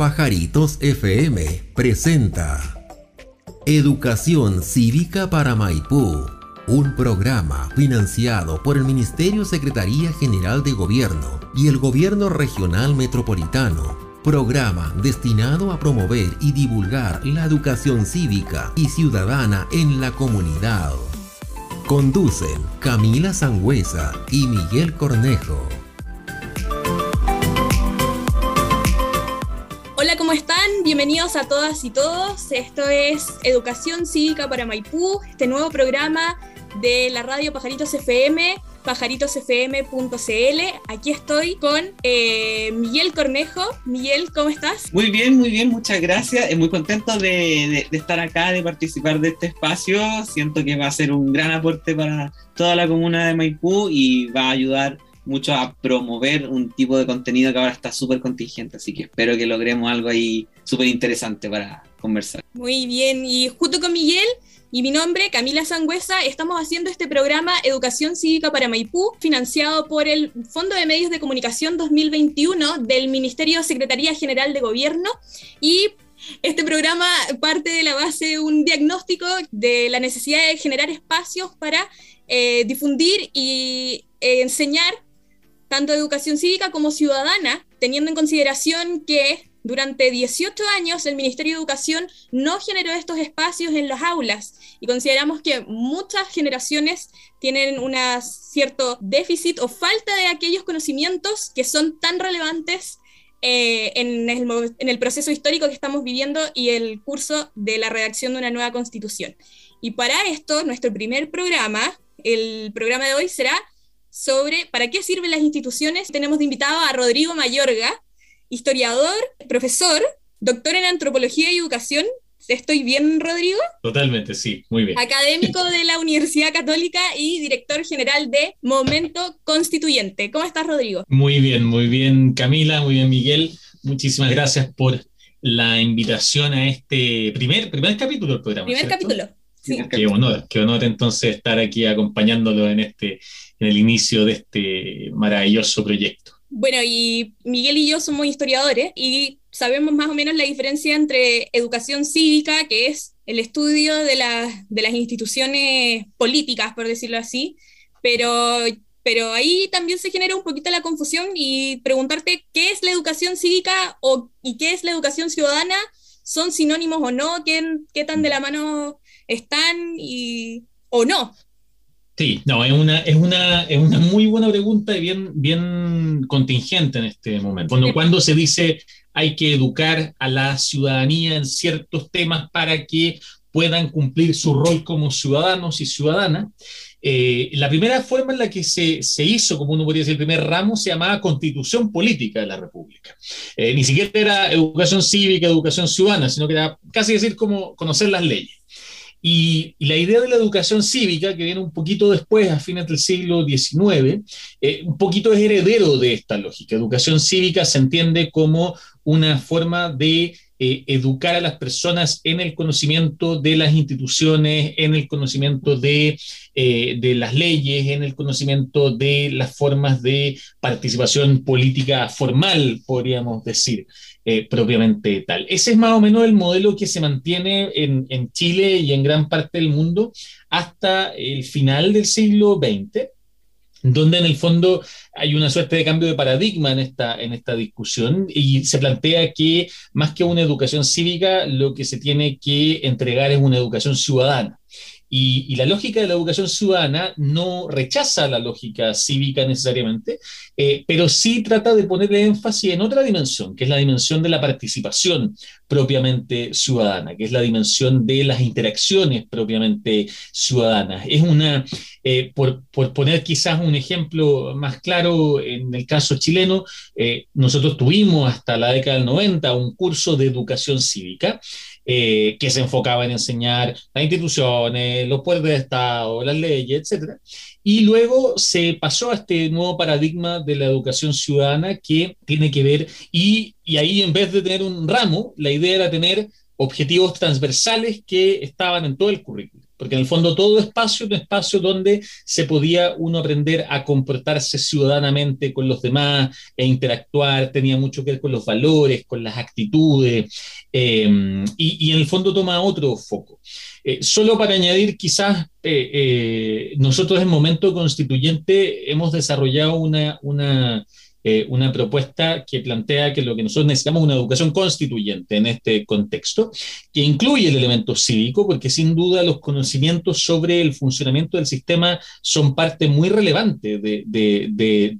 Pajaritos FM presenta Educación Cívica para Maipú, un programa financiado por el Ministerio Secretaría General de Gobierno y el Gobierno Regional Metropolitano. Programa destinado a promover y divulgar la educación cívica y ciudadana en la comunidad. Conducen Camila Sangüesa y Miguel Cornejo. Bienvenidos a todas y todos. Esto es Educación Cívica para Maipú, este nuevo programa de la radio Pajaritos FM, pajaritosfm.cl. Aquí estoy con eh, Miguel Cornejo. Miguel, ¿cómo estás? Muy bien, muy bien, muchas gracias. Muy contento de, de, estar acá, de participar de este espacio. Siento que va a ser un gran aporte para toda la comuna de Maipú y va a ayudar mucho a promover un tipo de contenido que ahora está súper contingente, así que espero que logremos algo ahí súper interesante para conversar. Muy bien, y junto con Miguel y mi nombre, Camila Sangüesa, estamos haciendo este programa Educación Cívica para Maipú, financiado por el Fondo de Medios de Comunicación 2021 del Ministerio Secretaría General de Gobierno y este programa parte de la base de un diagnóstico de la necesidad de generar espacios para eh, difundir y eh, enseñar tanto educación cívica como ciudadana, teniendo en consideración que durante 18 años el Ministerio de Educación no generó estos espacios en las aulas y consideramos que muchas generaciones tienen un cierto déficit o falta de aquellos conocimientos que son tan relevantes eh, en, el, en el proceso histórico que estamos viviendo y el curso de la redacción de una nueva constitución. Y para esto, nuestro primer programa, el programa de hoy será sobre para qué sirven las instituciones. Tenemos de invitado a Rodrigo Mayorga, historiador, profesor, doctor en antropología y educación. ¿Estoy bien, Rodrigo? Totalmente, sí, muy bien. Académico de la Universidad Católica y director general de Momento Constituyente. ¿Cómo estás, Rodrigo? Muy bien, muy bien, Camila, muy bien, Miguel. Muchísimas gracias por la invitación a este primer, primer capítulo del programa. Primer capítulo. Sí. Qué honor, qué honor entonces estar aquí acompañándolo en este en el inicio de este maravilloso proyecto. Bueno, y Miguel y yo somos historiadores y sabemos más o menos la diferencia entre educación cívica, que es el estudio de, de las instituciones políticas, por decirlo así, pero, pero ahí también se genera un poquito la confusión y preguntarte qué es la educación cívica o, y qué es la educación ciudadana, son sinónimos o no, qué, qué tan de la mano están y, o no. Sí, no, es una, es una, es una muy buena pregunta y bien, bien contingente en este momento. Cuando, cuando se dice hay que educar a la ciudadanía en ciertos temas para que puedan cumplir su rol como ciudadanos y ciudadanas, eh, la primera forma en la que se, se, hizo, como uno podría decir, el primer ramo se llamaba Constitución Política de la República. Eh, ni siquiera era educación cívica, educación ciudadana, sino que era casi decir como conocer las leyes. Y, la idea de la educación cívica, que viene un poquito después, a fines del siglo XIX, eh, un poquito es heredero de esta lógica. Educación cívica se entiende como una forma de eh, educar a las personas en el conocimiento de las instituciones, en el conocimiento de, eh, de, las leyes, en el conocimiento de las formas de participación política formal, podríamos decir. Eh, propiamente tal. Ese es más o menos el modelo que se mantiene en, en, Chile y en gran parte del mundo hasta el final del siglo XX, donde en el fondo hay una suerte de cambio de paradigma en esta, en esta discusión y se plantea que más que una educación cívica, lo que se tiene que entregar es una educación ciudadana. Y, la lógica de la educación ciudadana no rechaza la lógica cívica necesariamente, eh, pero sí trata de ponerle énfasis en otra dimensión, que es la dimensión de la participación propiamente ciudadana, que es la dimensión de las interacciones propiamente ciudadanas. Es una, eh, por, por, poner quizás un ejemplo más claro, en el caso chileno, eh, nosotros tuvimos hasta la década del 90 un curso de educación cívica eh, que se enfocaba en enseñar las instituciones, los poderes de Estado, las leyes, etc. Y luego se pasó a este nuevo paradigma de la educación ciudadana que tiene que ver, y, y ahí en vez de tener un ramo, la idea era tener objetivos transversales que estaban en todo el currículo. Porque en el fondo todo espacio es un espacio donde se podía uno aprender a comportarse ciudadanamente con los demás e interactuar, tenía mucho que ver con los valores, con las actitudes, em, y, en el fondo toma otro foco. Eh, solo para añadir, quizás eh, eh, nosotros en momento constituyente hemos desarrollado una, una eh, una propuesta que plantea que lo que nosotros necesitamos es una educación constituyente en este contexto, que incluye el elemento cívico, porque sin duda los conocimientos sobre el funcionamiento del sistema son parte muy relevante de, de,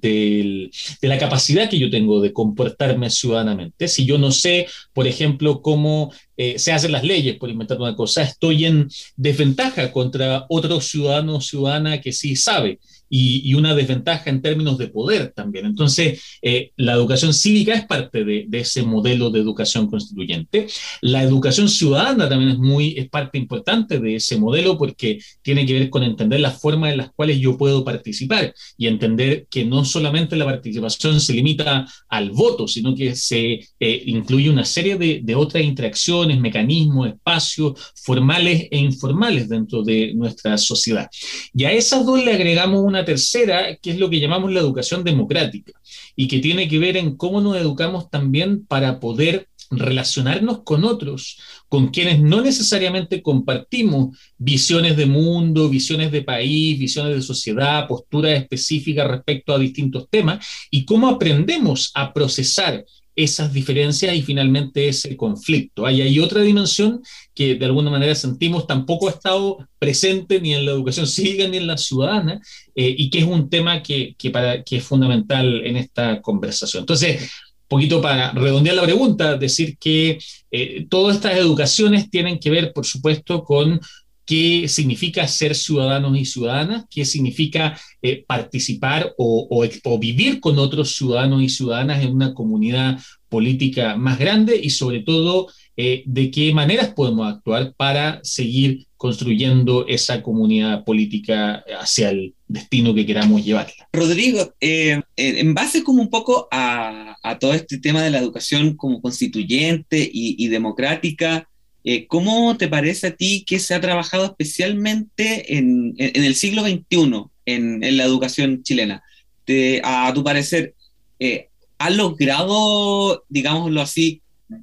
de, la capacidad que yo tengo de comportarme ciudadanamente. Si yo no sé, por ejemplo, cómo eh, se hacen las leyes, por inventar una cosa, estoy en desventaja contra otro ciudadano o ciudadana que sí sabe y, una desventaja en términos de poder también. Entonces, eh, la educación cívica es parte de, ese modelo de educación constituyente. La educación ciudadana también es, muy, es parte importante de ese modelo porque tiene que ver con entender las formas en las cuales yo puedo participar y entender que no solamente la participación se limita al voto, sino que se eh, incluye una serie de, de otras interacciones, mecanismos, espacios formales e informales dentro de nuestra sociedad. Y a esas dos le agregamos una tercera, que es lo que llamamos la educación democrática, y que tiene que ver en cómo nos educamos también para poder relacionarnos con otros, con quienes no necesariamente compartimos visiones de mundo, visiones de país, visiones de sociedad, posturas específicas respecto a distintos temas, y cómo aprendemos a procesar esas diferencias y finalmente ese conflicto. Hay, hay otra dimensión que de alguna manera sentimos tampoco ha estado presente ni en la educación cívica ni en la ciudadana eh, y que es un tema que, que, para, que es fundamental en esta conversación. Entonces, poquito para redondear la pregunta, decir que eh, todas estas educaciones tienen que ver, por supuesto, con qué significa ser ciudadanos y ciudadanas, qué significa eh, participar o, vivir con otros ciudadanos y ciudadanas en una comunidad política más grande y sobre todo eh, de qué maneras podemos actuar para seguir construyendo esa comunidad política hacia el destino que queramos llevarla. Rodrigo, eh, en base como un poco a, todo este tema de la educación como constituyente y democrática, eh, ¿Cómo te parece a ti que se ha trabajado especialmente en, el siglo XXI en, la educación chilena? a tu parecer, eh, ¿ha logrado, digámoslo así,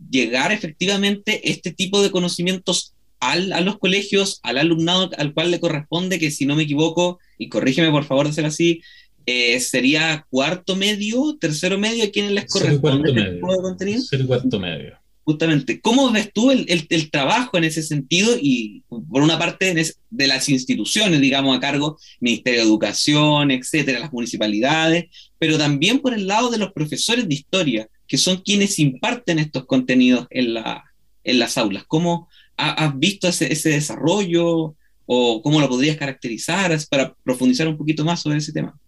llegar efectivamente este tipo de conocimientos a los colegios, al alumnado al cual le corresponde, que si no me equivoco, y corrígeme por favor de ser así, eh, sería cuarto medio, tercero medio, ¿a quienes les corresponde este tipo de contenido? Ser cuarto medio justamente, ¿cómo ves tú el, el, trabajo en ese sentido? Y por una parte de las instituciones, digamos, a cargo, Ministerio de Educación, etcétera, las municipalidades, pero también por el lado de los profesores de historia, que son quienes imparten estos contenidos en, la, en las aulas. ¿Cómo has visto ese, ese desarrollo o cómo lo podrías caracterizar para profundizar un poquito más sobre ese tema?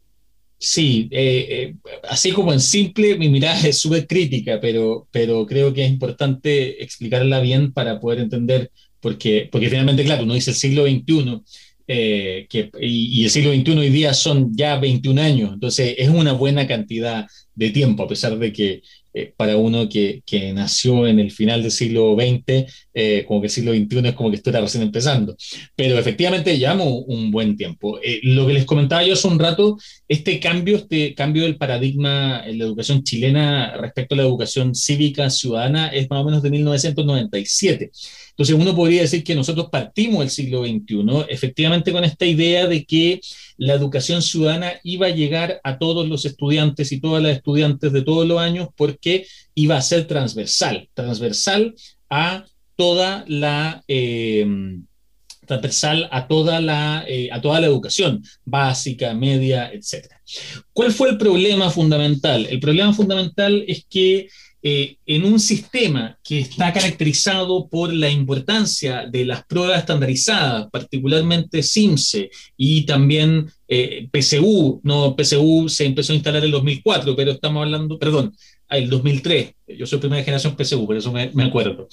Sí, eh, eh, así como en simple, mi mirada es súper crítica, pero, pero creo que es importante explicarla bien para poder entender, porque, porque finalmente, claro, uno dice el siglo XXI, eh, que, y, y, el siglo XXI hoy día son ya 21 años, entonces es una buena cantidad de tiempo, a pesar de que eh, para uno que, que, nació en el final del siglo XX, eh, como que el siglo XXI es como que esto era recién empezando. Pero efectivamente llevamos un buen tiempo. Eh, lo que les comentaba yo hace un rato, este cambio, este cambio del paradigma en la educación chilena respecto a la educación cívica ciudadana es más o menos de 1997. Entonces uno podría decir que nosotros partimos del siglo XXI efectivamente con esta idea de que la educación ciudadana iba a llegar a todos los estudiantes y todas las estudiantes de todos los años porque iba a ser transversal, transversal a toda la... Em, transversal a toda, la, eh, a toda la educación básica, media, etc. ¿Cuál fue el problema fundamental? El problema fundamental es que eh, en un sistema que está caracterizado por la importancia de las pruebas estandarizadas, particularmente SIMSE y también eh, PSU, no, PSU se empezó a instalar en 2004, pero estamos hablando, perdón, el 2003. Yo soy primera generación PSU, por eso me, acuerdo.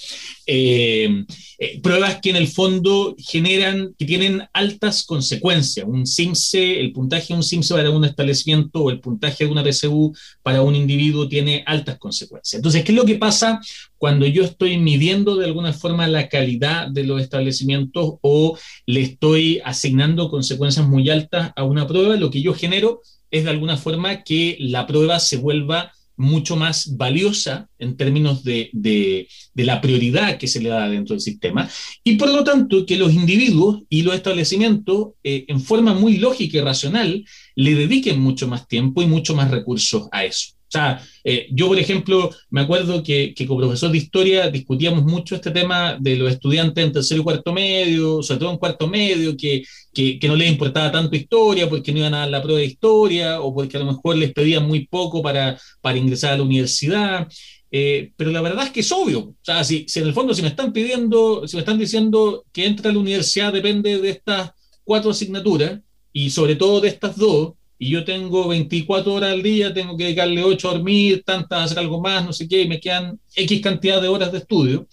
Eh, eh, pruebas que en el fondo generan, que tienen altas consecuencias. Un SIMSE, el puntaje de un SIMSE para un establecimiento o el puntaje de una PSU para un individuo tiene altas consecuencias. Entonces, ¿qué es lo que pasa cuando yo estoy midiendo de alguna forma la calidad de los establecimientos o le estoy asignando consecuencias muy altas a una prueba? Lo que yo genero es de alguna forma que la prueba se vuelva mucho más valiosa en términos de, de, la prioridad que se le da dentro del sistema y por lo tanto que los individuos y los establecimientos eh, en forma muy lógica y racional le dediquen mucho más tiempo y mucho más recursos a eso. O sea, eh, yo, por ejemplo, me acuerdo que, que, como profesor de historia discutíamos mucho este tema de los estudiantes en tercer y cuarto medio, sobre todo en cuarto medio, que, que, no les importaba tanto historia porque no iban a dar la prueba de historia o porque a lo mejor les pedían muy poco para, para ingresar a la universidad. Eh, pero la verdad es que es obvio. O sea, si, si, en el fondo si me están pidiendo, si me están diciendo que entra a la universidad depende de estas cuatro asignaturas y sobre todo de estas dos, y yo tengo 24 horas al día, tengo que dedicarle 8 a dormir, tantas a hacer algo más, no sé qué, y me quedan X cantidad de horas de estudio.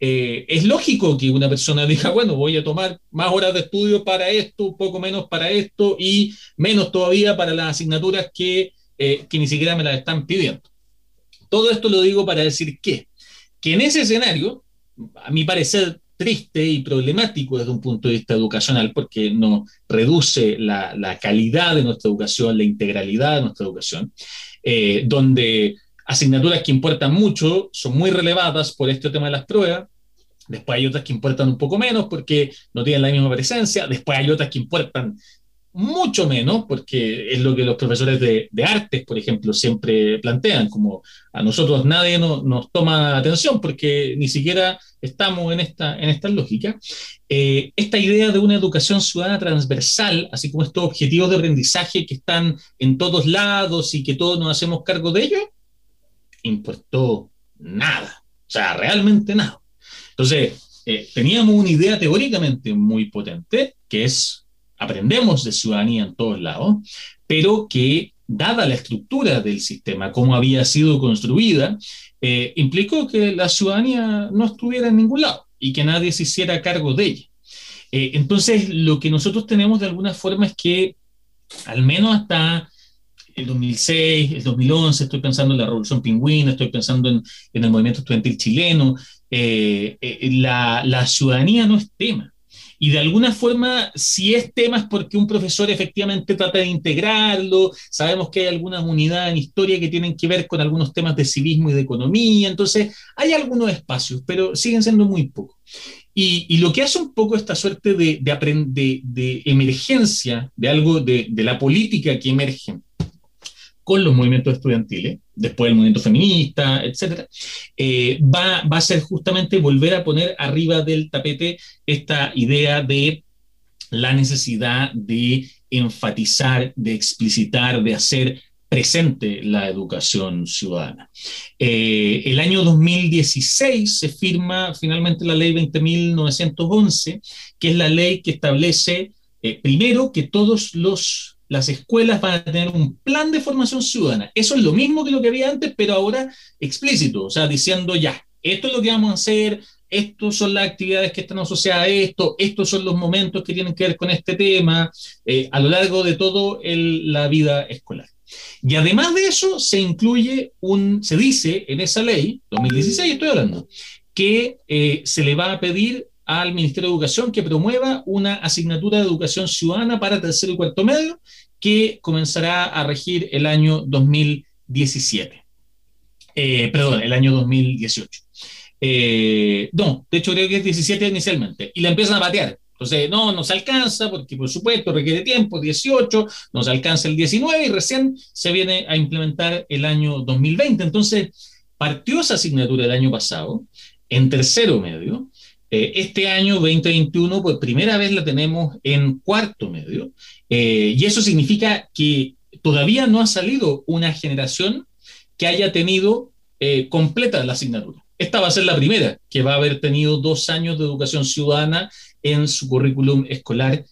Eh, es lógico que una persona diga, bueno, voy a tomar más horas de estudio para esto, un poco menos para esto y menos todavía para las asignaturas que, eh, que ni siquiera me las están pidiendo. Todo esto lo digo para decir que, que en ese escenario, a mi parecer, triste y problemático desde un punto de vista educacional porque no reduce la, calidad de nuestra educación, la integralidad de nuestra educación, eh, donde asignaturas que importan mucho son muy relevadas por este tema de las pruebas, después hay otras que importan un poco menos porque no tienen la misma presencia, después hay otras que importan mucho menos, porque es lo que los profesores de, de artes, por ejemplo, siempre plantean, como a nosotros nadie nos toma atención porque ni siquiera estamos en esta, en esta lógica. Eh, esta idea de una educación ciudadana transversal, así como estos objetivos de aprendizaje que están en todos lados y que todos nos hacemos cargo de ellos, importó nada, o sea, realmente nada. Entonces, eh, teníamos una idea teóricamente muy potente, que es aprendemos de ciudadanía en todos lados, pero que, dada la estructura del sistema, cómo había sido construida, eh, implicó que la ciudadanía no estuviera en ningún lado y que nadie se hiciera cargo de ella. Eh, entonces, lo que nosotros tenemos de alguna forma es que, al menos hasta el 2006, el 2011, estoy pensando en la Revolución Pingüina, estoy pensando en, el movimiento estudiantil chileno, eh, la, la ciudadanía no es tema. Y de alguna forma, si es tema es porque un profesor efectivamente trata de integrarlo, sabemos que hay algunas unidades en historia que tienen que ver con algunos temas de civismo y de economía, entonces hay algunos espacios, pero siguen siendo muy pocos. Y, lo que hace un poco esta suerte de, de, de emergencia de algo de, de la política que emerge con los movimientos estudiantiles, después del movimiento feminista, etc., eh, va, va a ser justamente volver a poner arriba del tapete esta idea de la necesidad de enfatizar, de explicitar, de hacer presente la educación ciudadana. Eh, el año 2016 se firma finalmente la ley 20.911, que es la ley que establece, eh, primero, que todos los las escuelas van a tener un plan de formación ciudadana. Eso es lo mismo que lo que había antes, pero ahora explícito, o sea, diciendo ya, esto es lo que vamos a hacer, estas son las actividades que están asociadas a esto, estos son los momentos que tienen que ver con este tema, eh, a lo largo de toda la vida escolar. Y además de eso, se incluye un, se dice en esa ley, 2016 estoy hablando, que eh, se le va a pedir al Ministerio de Educación que promueva una asignatura de educación ciudadana para tercero y cuarto medio que comenzará a regir el año 2017. Eh, perdón, el año 2018. Eh, no, de hecho creo que es 17 inicialmente. Y la empiezan a patear. Entonces, no, nos alcanza, porque por supuesto requiere tiempo, 18, nos alcanza el 19 y recién se viene a implementar el año 2020. Entonces, partió esa asignatura el año pasado en tercero medio eh, este año 2021, por primera vez la tenemos en cuarto medio, eh, y eso significa que todavía no ha salido una generación que haya tenido eh, completa la asignatura. Esta va a ser la primera que va a haber tenido dos años de educación ciudadana en su currículum escolar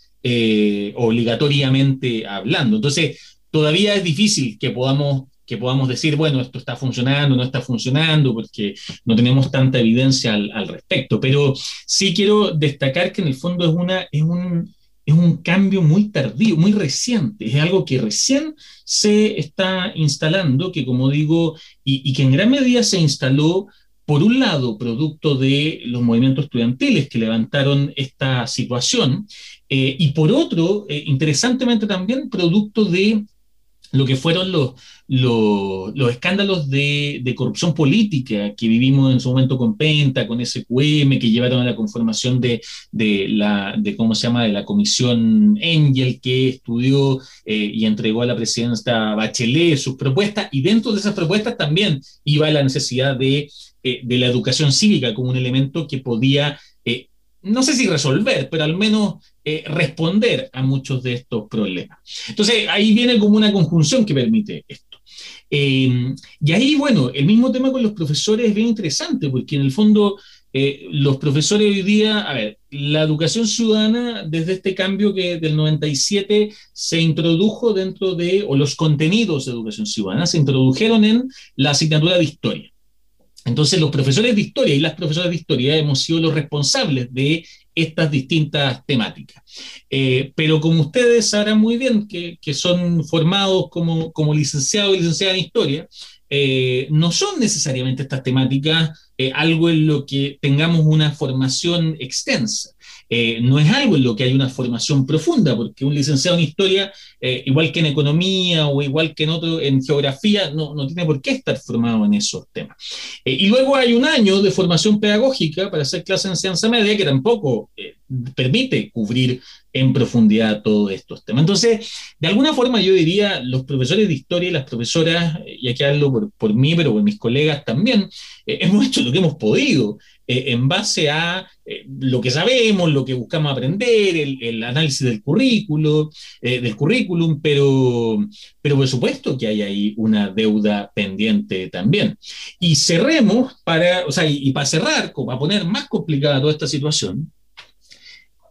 obligatoriamente hablando. Entonces, todavía es difícil que podamos que podamos decir, bueno, esto está funcionando, no está funcionando, porque no tenemos tanta evidencia al, respecto. Pero sí quiero destacar que en el fondo es, una, es, un, es un cambio muy tardío, muy reciente, es algo que recién se está instalando, que como digo, y, y que en gran medida se instaló por un lado, producto de los movimientos estudiantiles que levantaron esta situación, eh, y por otro, eh, interesantemente también, producto de lo que fueron los, los, escándalos de, corrupción política que vivimos en su momento con Penta, con SQM, que llevaron a la conformación de, la, de ¿cómo se llama?, de la comisión Engel, que estudió eh, y entregó a la presidenta Bachelet sus propuestas, y dentro de esas propuestas también iba la necesidad de, eh, de la educación cívica como un elemento que podía no sé si resolver, pero al menos eh, responder a muchos de estos problemas. Entonces, ahí viene como una conjunción que permite esto. Eh, y ahí, bueno, el mismo tema con los profesores es bien interesante, porque en el fondo eh, los profesores hoy día, a ver, la educación ciudadana, desde este cambio que del 97 se introdujo dentro de, o los contenidos de educación ciudadana se introdujeron en la asignatura de historia. Entonces, los profesores de historia y las profesoras de historia hemos sido los responsables de estas distintas temáticas. Eh, pero como ustedes sabrán muy bien que, son formados como, como licenciados y licenciadas en historia, eh, no son necesariamente estas temáticas eh, algo en lo que tengamos una formación extensa. Eh, no es algo en lo que hay una formación profunda, porque un licenciado en historia, eh, igual que en economía o igual que en otro, en geografía, no, no tiene por qué estar formado en esos temas. Y luego hay un año de formación pedagógica para hacer clases en ciencia media que tampoco permite cubrir en profundidad todos estos temas. Entonces, de alguna forma yo diría, los profesores de historia y las profesoras, y aquí hablo por, por mí, pero por mis colegas también, hemos hecho lo que hemos podido. Eh, en base a eh, lo que sabemos, lo que buscamos aprender, el, análisis del currículo, eh, del currículum, pero, pero por supuesto que hay ahí una deuda pendiente también. Y cerremos para, o sea, y, para cerrar, para poner más complicada toda esta situación,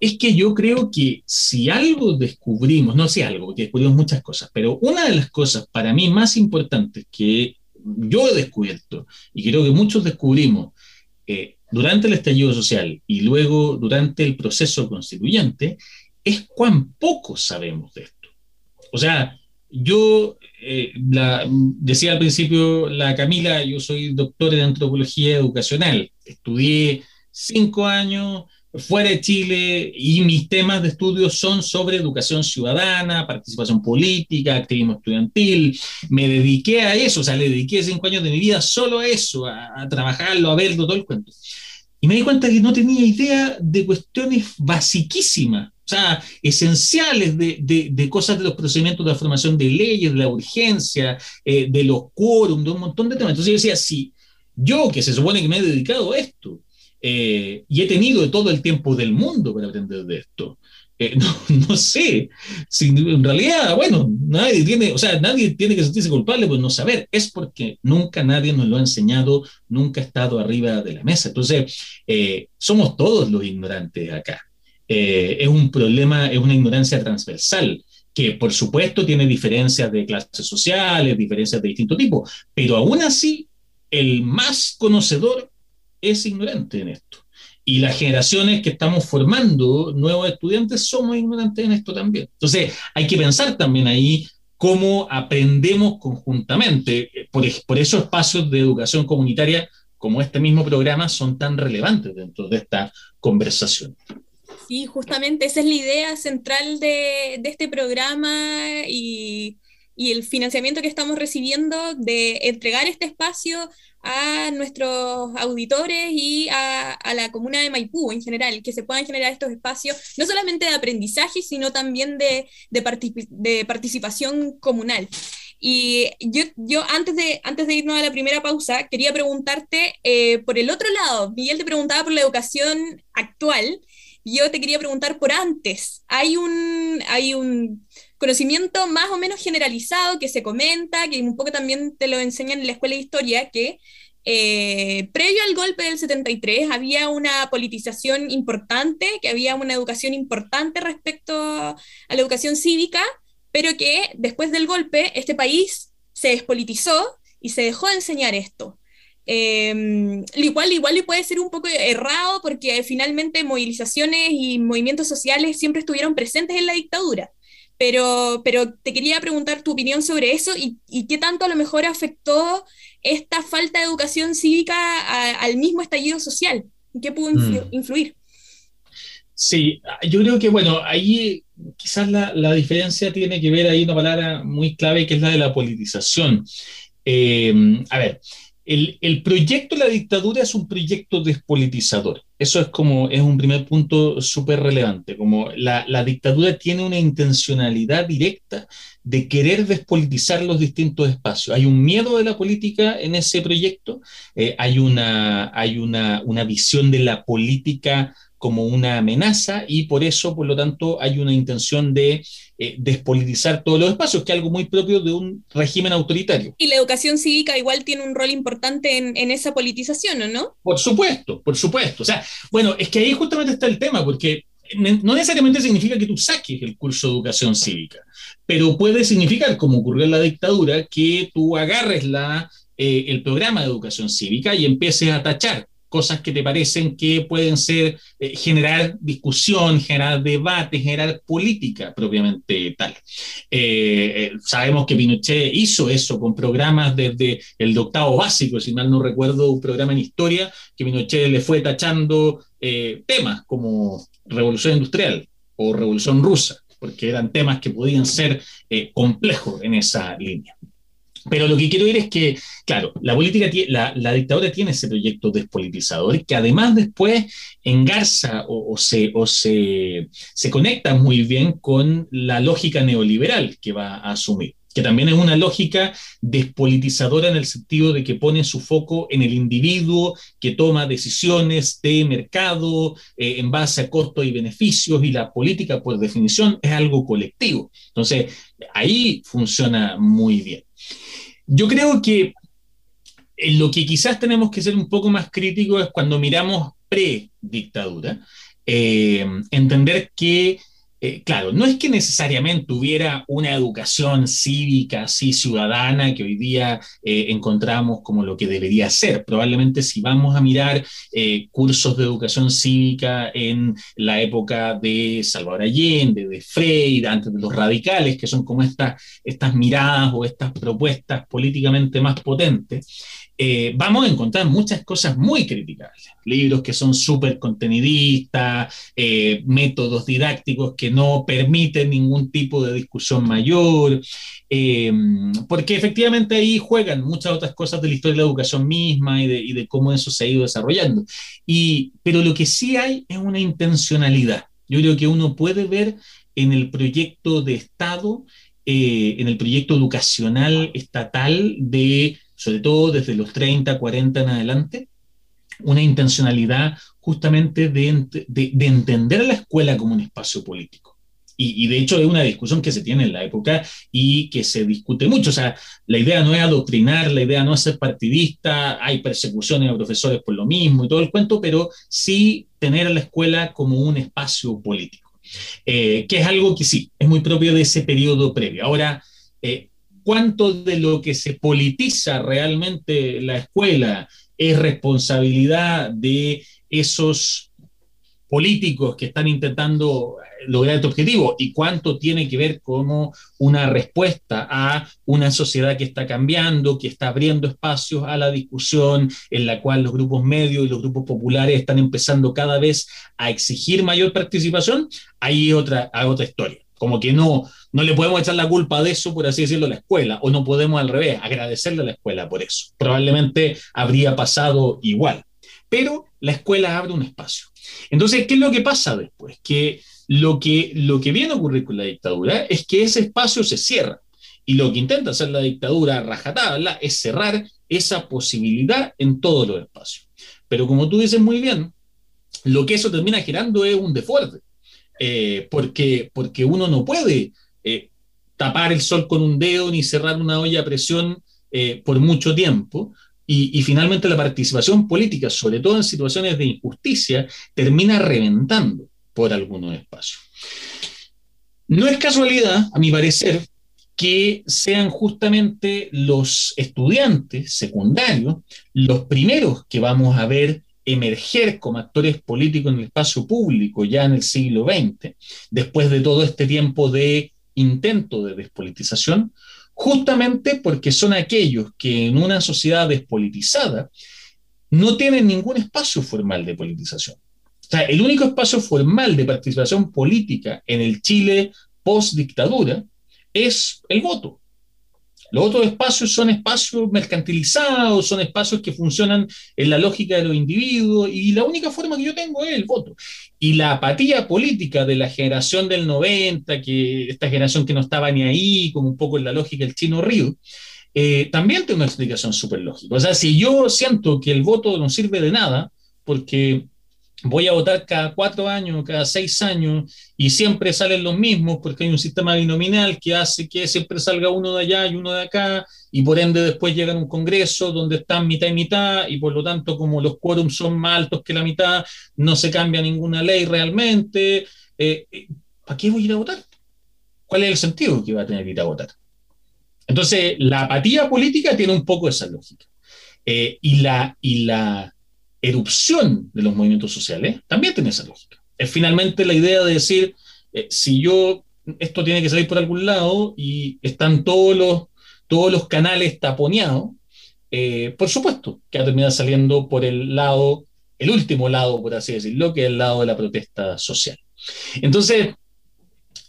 es que yo creo que si algo descubrimos, no sé algo, porque descubrimos muchas cosas, pero una de las cosas para mí más importantes que yo he descubierto y creo que muchos descubrimos durante el estallido social y luego durante el proceso constituyente es cuán poco sabemos de esto. O sea, yo eh, decía al principio la Camila, yo soy doctor en antropología educacional, estudié cinco años fuera de Chile y mis temas de estudio son sobre educación ciudadana, participación política, activismo estudiantil. Me dediqué a eso, o sea, le dediqué cinco años de mi vida solo a eso, a, a trabajarlo, a verlo, todo el cuento. Y me di cuenta que no tenía idea de cuestiones basiquísimas, o sea, esenciales de, de, cosas de los procedimientos de formación de leyes, de la urgencia, eh, de los quórum, de un montón de temas. Entonces yo decía, si yo que se supone que me he dedicado a esto, eh, y he tenido todo el tiempo del mundo para aprender de esto. Eh, no, sé, si en realidad, bueno, nadie tiene, o sea, nadie tiene que sentirse culpable por no saber, es porque nunca nadie nos lo ha enseñado, nunca ha estado arriba de la mesa. Entonces, eh, somos todos los ignorantes acá. es un problema, es una ignorancia transversal que por supuesto tiene diferencias de clases sociales, diferencias de distinto tipo, pero aún así el más conocedor es ignorante en esto. Y las generaciones que estamos formando, nuevos estudiantes, somos ignorantes en esto también. Entonces, hay que pensar también ahí cómo aprendemos conjuntamente. Por, por eso espacios de educación comunitaria como este mismo programa son tan relevantes dentro de esta conversación. Sí, justamente esa es la idea central de, de este programa y, y, el financiamiento que estamos recibiendo de entregar este espacio a nuestros auditores y a, la comuna de Maipú en general, que se puedan generar estos espacios, no solamente de aprendizaje, sino también de, de, participación comunal. Y yo, yo antes, de, antes de irnos a la primera pausa, quería preguntarte eh, por el otro lado. Miguel te preguntaba por la educación actual, yo te quería preguntar por antes. Hay un, hay un conocimiento más o menos generalizado que se comenta, que un poco también te lo enseñan en la escuela de historia, que eh, previo al golpe del 73 había una politización importante, que había una educación importante respecto a la educación cívica, pero que después del golpe este país se despolitizó y se dejó de enseñar esto. Eh, igual, igual puede ser un poco errado porque finalmente movilizaciones y movimientos sociales siempre estuvieron presentes en la dictadura. Pero, pero te quería preguntar tu opinión sobre eso y, y qué tanto a lo mejor afectó esta falta de educación cívica al mismo estallido social. ¿Qué pudo mm. influir? Sí, yo creo que, bueno, ahí quizás la, la, diferencia tiene que ver, ahí una palabra muy clave que es la de la politización. Eh, a ver, el, el, proyecto de la dictadura es un proyecto despolitizador. Eso es como, es un primer punto súper relevante, como la, la, dictadura tiene una intencionalidad directa de querer despolitizar los distintos espacios. Hay un miedo de la política en ese proyecto, eh, hay, una, hay una, una visión de la política como una amenaza y por eso, por lo tanto, hay una intención de eh, despolitizar todos los espacios, que es algo muy propio de un régimen autoritario. Y la educación cívica igual tiene un rol importante en, en esa politización, ¿o no? Por supuesto, por supuesto. O sea, bueno, es que ahí justamente está el tema, porque no necesariamente significa que tú saques el curso de educación cívica, pero puede significar, como ocurrió en la dictadura, que tú agarres la, eh, el programa de educación cívica y empieces a tachar cosas que te parecen que pueden ser, eh, generar discusión, generar debate, generar política propiamente tal. Eh, eh, sabemos que Pinochet hizo eso con programas desde el de octavo básico, si mal no recuerdo, un programa en historia que Pinochet le fue tachando temas como revolución industrial o revolución rusa, porque eran temas que podían ser complejos en esa línea. Pero lo que quiero decir es que, claro, la política, la, la dictadura tiene ese proyecto despolitizador que además después engarza o, se, o se, se conecta muy bien con la lógica neoliberal que va a asumir que también es una lógica despolitizadora en el sentido de que pone su foco en el individuo que toma decisiones de mercado eh, en base a costos y beneficios y la política por definición es algo colectivo. Entonces, ahí funciona muy bien. Yo creo que lo que quizás tenemos que ser un poco más críticos es cuando miramos pre-dictadura, eh, entender que eh, claro, no es que necesariamente hubiera una educación cívica, así ciudadana, que hoy día eh, encontramos como lo que debería ser. Probablemente si vamos a mirar eh, cursos de educación cívica en la época de Salvador Allende, de Freire, antes de los radicales, que son como estas miradas o estas propuestas políticamente más potentes, eh, vamos a encontrar muchas cosas muy criticables. Libros que son súper contenidistas, eh, métodos didácticos que no permiten ningún tipo de discusión mayor, eh, porque efectivamente ahí juegan muchas otras cosas de la historia de la educación misma y de, y de cómo eso se ha ido desarrollando. Y, pero lo que sí hay es una intencionalidad. Yo creo que uno puede ver en el proyecto de Estado, en el proyecto educacional estatal de sobre todo desde los 30, 40 en adelante, una intencionalidad justamente de, de, entender a la escuela como un espacio político. Y, y, de hecho es una discusión que se tiene en la época y que se discute mucho. O sea, la idea no es adoctrinar, la idea no es ser partidista, hay persecuciones a profesores por lo mismo y todo el cuento, pero sí tener a la escuela como un espacio político, eh, que es algo que sí, es muy propio de ese periodo previo. Ahora, eh, cuánto de lo que se politiza realmente la escuela es responsabilidad de esos políticos que están intentando lograr este objetivo y cuánto tiene que ver como una respuesta a una sociedad que está cambiando, que está abriendo espacios a la discusión, en la cual los grupos medios y los grupos populares están empezando cada vez a exigir mayor participación, hay otra, hay otra historia. Como que no, no le podemos echar la culpa de eso, por así decirlo, a la escuela, o no podemos al revés, agradecerle a la escuela por eso. Probablemente habría pasado igual, pero la escuela abre un espacio. Entonces, ¿qué es lo que pasa después? Que lo que, lo que viene a ocurrir con la dictadura es que ese espacio se cierra. Y lo que intenta hacer la dictadura rajatabla es cerrar esa posibilidad en todos los espacios. Pero como tú dices muy bien, lo que eso termina girando es un defuerte, eh, porque, porque uno no puede tapar el sol con un dedo ni cerrar una olla a presión eh, por mucho tiempo. Y, finalmente la participación política, sobre todo en situaciones de injusticia, termina reventando por algunos espacios. No es casualidad, a mi parecer, que sean justamente los estudiantes secundarios los primeros que vamos a ver emerger como actores políticos en el espacio público ya en el siglo XX, después de todo este tiempo de intento de despolitización, justamente porque son aquellos que en una sociedad despolitizada no tienen ningún espacio formal de politización. O sea, el único espacio formal de participación política en el Chile post-dictadura es el voto. Los otros espacios son espacios mercantilizados, son espacios que funcionan en la lógica de los individuos y la única forma que yo tengo es el voto. Y la apatía política de la generación del 90, que esta generación que no estaba ni ahí, como un poco en la lógica del chino Río, eh, también tiene una explicación súper lógica. O sea, si yo siento que el voto no sirve de nada, porque voy a votar cada cuatro años, cada seis años, y siempre salen los mismos porque hay un sistema binominal que hace que siempre salga uno de allá y uno de acá, y por ende después llegan a un congreso donde están mitad y mitad, y por lo tanto como los quórums son más altos que la mitad, no se cambia ninguna ley realmente. Eh, eh, ¿Para qué voy a ir a votar? ¿Cuál es el sentido que va a tener que ir a votar? Entonces, la apatía política tiene un poco esa lógica. Eh, y la, y la erupción de los movimientos sociales también tiene esa lógica. Es finalmente la idea de decir, eh, si yo, esto tiene que salir por algún lado y están todos los, todos los canales taponeados, eh, por supuesto que ha terminado saliendo por el lado, el último lado, por así decirlo, que es el lado de la protesta social. Entonces,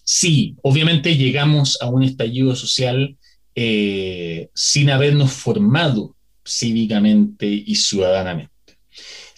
sí, obviamente llegamos a un estallido social eh, sin habernos formado cívicamente y ciudadanamente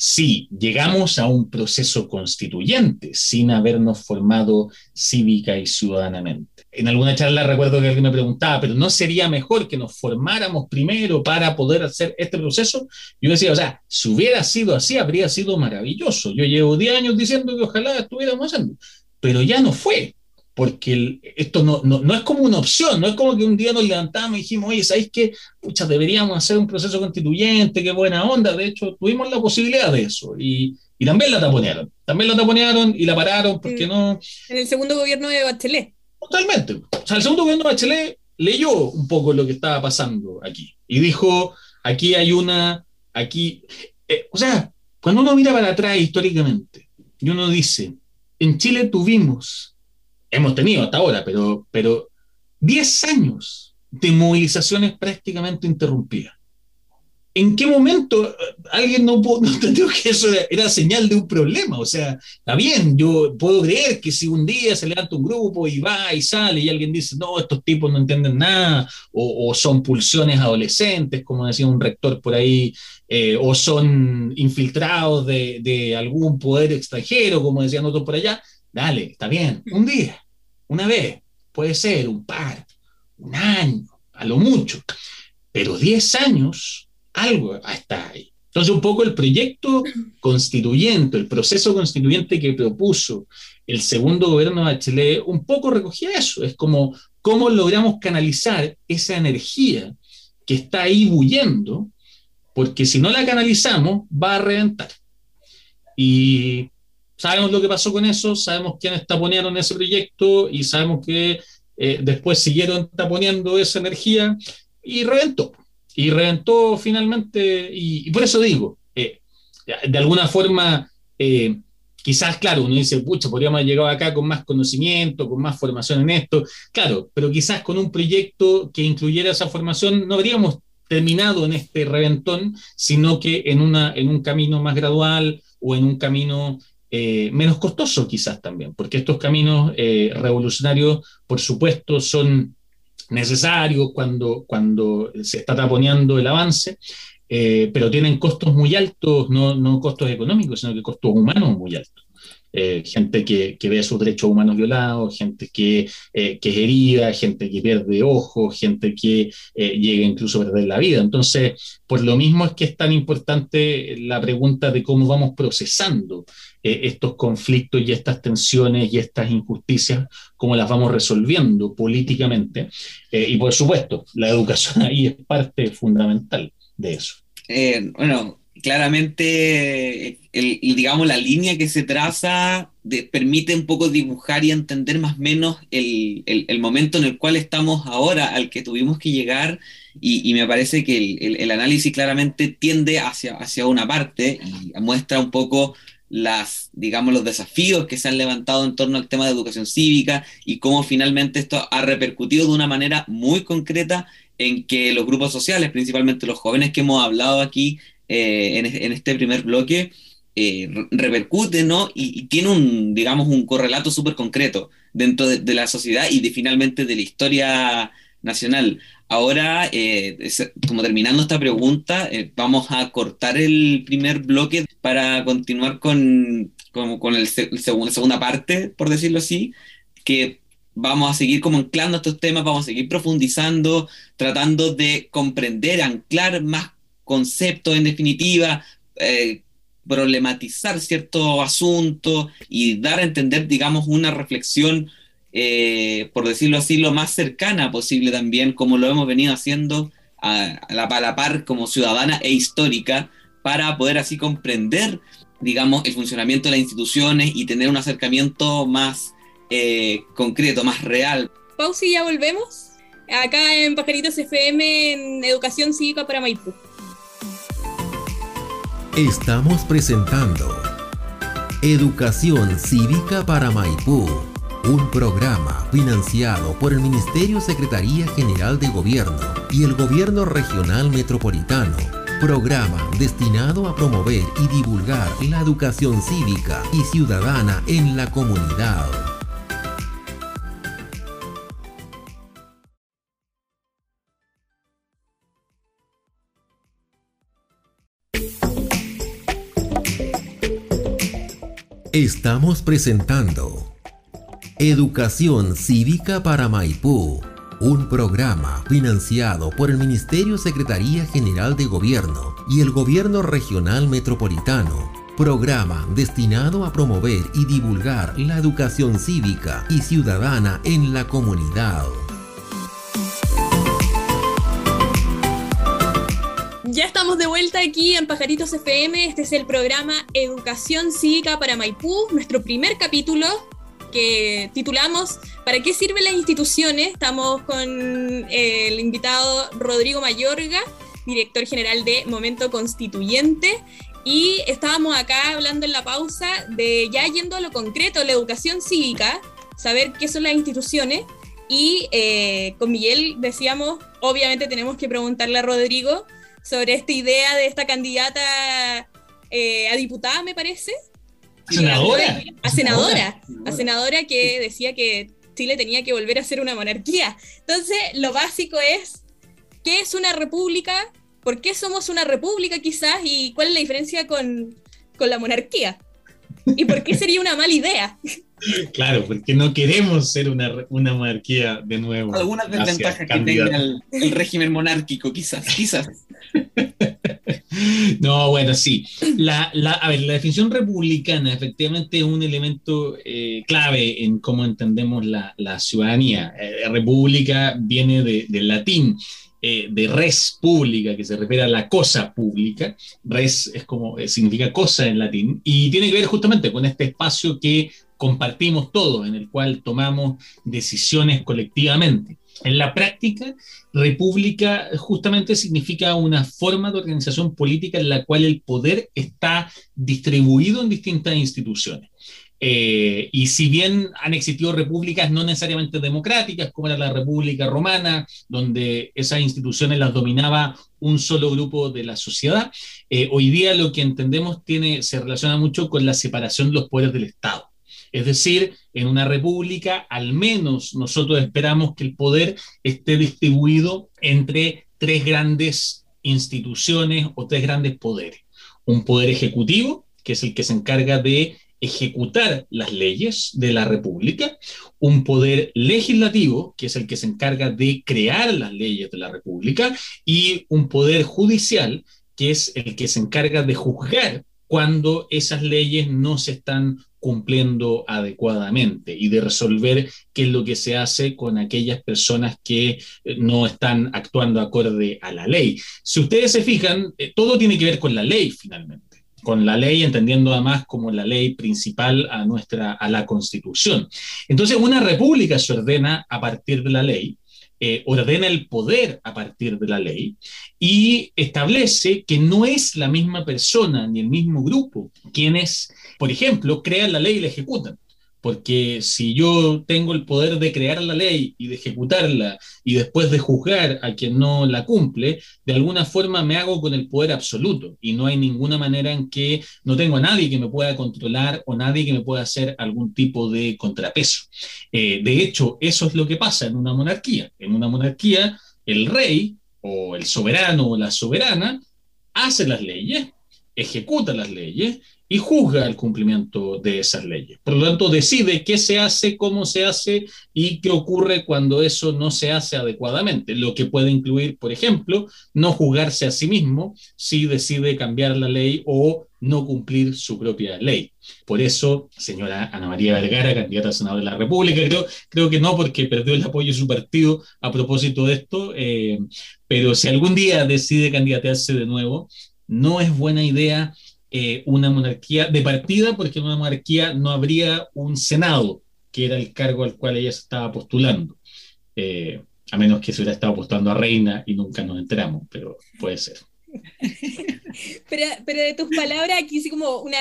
si llegamos a un proceso constituyente sin habernos formado cívica y ciudadanamente. En alguna charla recuerdo que alguien me preguntaba, pero ¿no sería mejor que nos formáramos primero para poder hacer este proceso? Yo decía, o sea, si hubiera sido así, habría sido maravilloso. Yo llevo 10 años diciendo que ojalá estuviéramos haciendo, pero ya no fue porque esto no, no, es como una opción, no es como que un día nos levantamos y dijimos, oye, ¿sabéis qué? Pucha, deberíamos hacer un proceso constituyente, qué buena onda. De hecho, tuvimos la posibilidad de eso y, y también la taponearon. También la taponearon y la pararon porque no. En el segundo gobierno de Bachelet. Totalmente. O sea, el segundo gobierno de Bachelet leyó un poco lo que estaba pasando aquí y dijo, aquí hay una, aquí. Eh, o sea, cuando uno mira para atrás históricamente y uno dice, en Chile tuvimos hemos tenido hasta ahora, pero, pero 10 años de movilizaciones prácticamente interrumpidas. ¿En qué momento alguien no, no entendió que eso era, señal de un problema? O sea, está bien, yo puedo creer que si un día se levanta un grupo y va y sale y alguien dice, no, estos tipos no entienden nada, o, son pulsiones adolescentes, como decía un rector por ahí, eh, o son infiltrados de, de algún poder extranjero, como decían otros por allá, Dale, está bien, un día, una vez, puede ser, un par, un año, a lo mucho, pero 10 años, algo está ahí. Entonces, un poco el proyecto constituyente, el proceso constituyente que propuso el segundo gobierno de Bachelet, un poco recogía eso. Es como cómo logramos canalizar esa energía que está ahí bullendo, porque si no la canalizamos, va a reventar. Y sabemos lo que pasó con eso, sabemos quiénes taponearon ese proyecto y sabemos que eh, después siguieron taponeando esa energía y reventó. Y reventó finalmente, y, por eso digo, eh, de alguna forma, eh, quizás, claro, uno dice, pucha, podríamos haber llegado acá con más conocimiento, con más formación en esto, claro, pero quizás con un proyecto que incluyera esa formación no habríamos terminado en este reventón, sino que en, una, en un camino más gradual o en un camino eh, menos costoso quizás también, porque estos caminos eh, revolucionarios, por supuesto, son necesarios cuando, cuando se está taponeando el avance, eh, pero tienen costos muy altos, no, no costos económicos, sino que costos humanos muy altos. Eh, gente que, que, ve sus derechos humanos violados, gente que, que, es herida, gente que pierde ojos, gente que llega incluso a perder la vida. Entonces, por lo mismo es que es tan importante la pregunta de cómo vamos procesando estos conflictos y estas tensiones y estas injusticias, cómo las vamos resolviendo políticamente. y por supuesto, la educación ahí es parte fundamental de eso. bueno, claramente, el, digamos, la línea que se traza permite un poco dibujar y entender más o menos el, el, momento en el cual estamos ahora, al que tuvimos que llegar, y, me parece que el, análisis claramente tiende hacia, hacia una parte y muestra un poco las, digamos, los desafíos que se han levantado en torno al tema de educación cívica y cómo finalmente esto ha repercutido de una manera muy concreta en que los grupos sociales, principalmente los jóvenes que hemos hablado aquí eh, en, este primer bloque, eh, repercute, ¿no? Y, tiene un, digamos, un correlato súper concreto dentro de, la sociedad y de finalmente de la historia nacional. Ahora, eh, como terminando esta pregunta, eh, vamos a cortar el primer bloque para continuar con, con, el, la segunda parte, por decirlo así, que vamos a seguir como anclando estos temas, vamos a seguir profundizando, tratando de comprender, anclar más conceptos en definitiva, eh, problematizar ciertos asuntos y dar a entender, digamos, una reflexión, eh, por decirlo así, lo más cercana posible también, como lo hemos venido haciendo a, la, par como ciudadana e histórica, para poder así comprender, digamos, el funcionamiento de las instituciones y tener un acercamiento más eh, concreto, más real. Pausa y ya volvemos. Acá en Pajaritos FM, en Educación Cívica para Maipú. Estamos presentando Educación Cívica para Maipú, un programa financiado por el Ministerio Secretaría General de Gobierno y el Gobierno Regional Metropolitano. Programa destinado a promover y divulgar la educación cívica y ciudadana en la comunidad. Estamos presentando Educación Cívica para Maipú, un programa financiado por el Ministerio Secretaría General de Gobierno y el Gobierno Regional Metropolitano. Programa destinado a promover y divulgar la educación cívica y ciudadana en la comunidad. Ya estamos de vuelta aquí en Pajaritos FM. Este es el programa Educación Cívica para Maipú, nuestro primer capítulo que titulamos ¿Para qué sirven las instituciones? Estamos con el invitado Rodrigo Mayorga, director general de Momento Constituyente. Y estábamos acá hablando en la pausa de ya yendo a lo concreto, la educación cívica, saber qué son las instituciones. Y eh, con Miguel decíamos, obviamente tenemos que preguntarle a Rodrigo sobre esta idea de esta candidata eh, a diputada, me parece. ¿A senadora? A senadora, a senadora que decía que Chile tenía que volver a ser una monarquía. Entonces, lo básico es, ¿qué es una república? ¿Por qué somos una república quizás? ¿Y cuál es la diferencia con, con la monarquía? ¿Y por qué sería una mala idea? Claro, porque no queremos ser una, una monarquía de nuevo. Algunas desventajas que tenga el, el, régimen monárquico, quizás, quizás. No, bueno, sí. La, a ver, la definición republicana efectivamente es un elemento eh, clave en cómo entendemos la, ciudadanía. Eh, república viene del latín. Eh, de res pública, que se refiere a la cosa pública. Res es como significa cosa en latín y tiene que ver justamente con este espacio que compartimos todos, en el cual tomamos decisiones colectivamente. En la práctica, república justamente significa una forma de organización política en la cual el poder está distribuido en distintas instituciones. Eh, y si bien han existido repúblicas no necesariamente democráticas, como era la República Romana, donde esas instituciones las dominaba un solo grupo de la sociedad, eh, hoy día lo que entendemos tiene, se relaciona mucho con la separación de los poderes del Estado. Es decir, en una república, al menos nosotros esperamos que el poder esté distribuido entre tres grandes instituciones o tres grandes poderes. Un poder ejecutivo, que es el que se encarga de ejecutar las leyes de la República, un poder legislativo, que es el que se encarga de crear las leyes de la República, y un poder judicial, que es el que se encarga de juzgar cuando esas leyes no se están cumpliendo adecuadamente y de resolver qué es lo que se hace con aquellas personas que eh, no están actuando acorde a la ley. Si ustedes se fijan, eh, todo tiene que ver con la ley finalmente con la ley, entendiendo además como la ley principal a nuestra a la Constitución. Entonces, una república se ordena a partir de la ley, eh, ordena el poder a partir de la ley y establece que no es la misma persona ni el mismo grupo quienes, por ejemplo, crean la ley y la ejecutan porque si yo tengo el poder de crear la ley y de ejecutarla y después de juzgar a quien no la cumple, de alguna forma me hago con el poder absoluto y no hay ninguna manera en que no tengo a nadie que me pueda controlar o nadie que me pueda hacer algún tipo de contrapeso. Eh, de hecho, eso es lo que pasa en una monarquía. En una monarquía, el rey o el soberano o la soberana hace las leyes, ejecuta las leyes y juzga el cumplimiento de esas leyes. Por lo tanto, decide qué se hace, cómo se hace y qué ocurre cuando eso no se hace adecuadamente, lo que puede incluir, por ejemplo, no juzgarse a sí mismo si decide cambiar la ley o no cumplir su propia ley. Por eso, señora Ana María Vergara, candidata a senadora de la República, creo, creo que no, porque perdió el apoyo de su partido a propósito de esto, eh, pero si algún día decide candidatearse de nuevo, no es buena idea eh, una monarquía de partida, porque en una monarquía no habría un Senado, que era el cargo al cual ella se estaba postulando. Eh, a menos que se hubiera estado postulando a reina y nunca nos enteramos, pero puede ser. pero, pero de tus palabras, aquí sí como una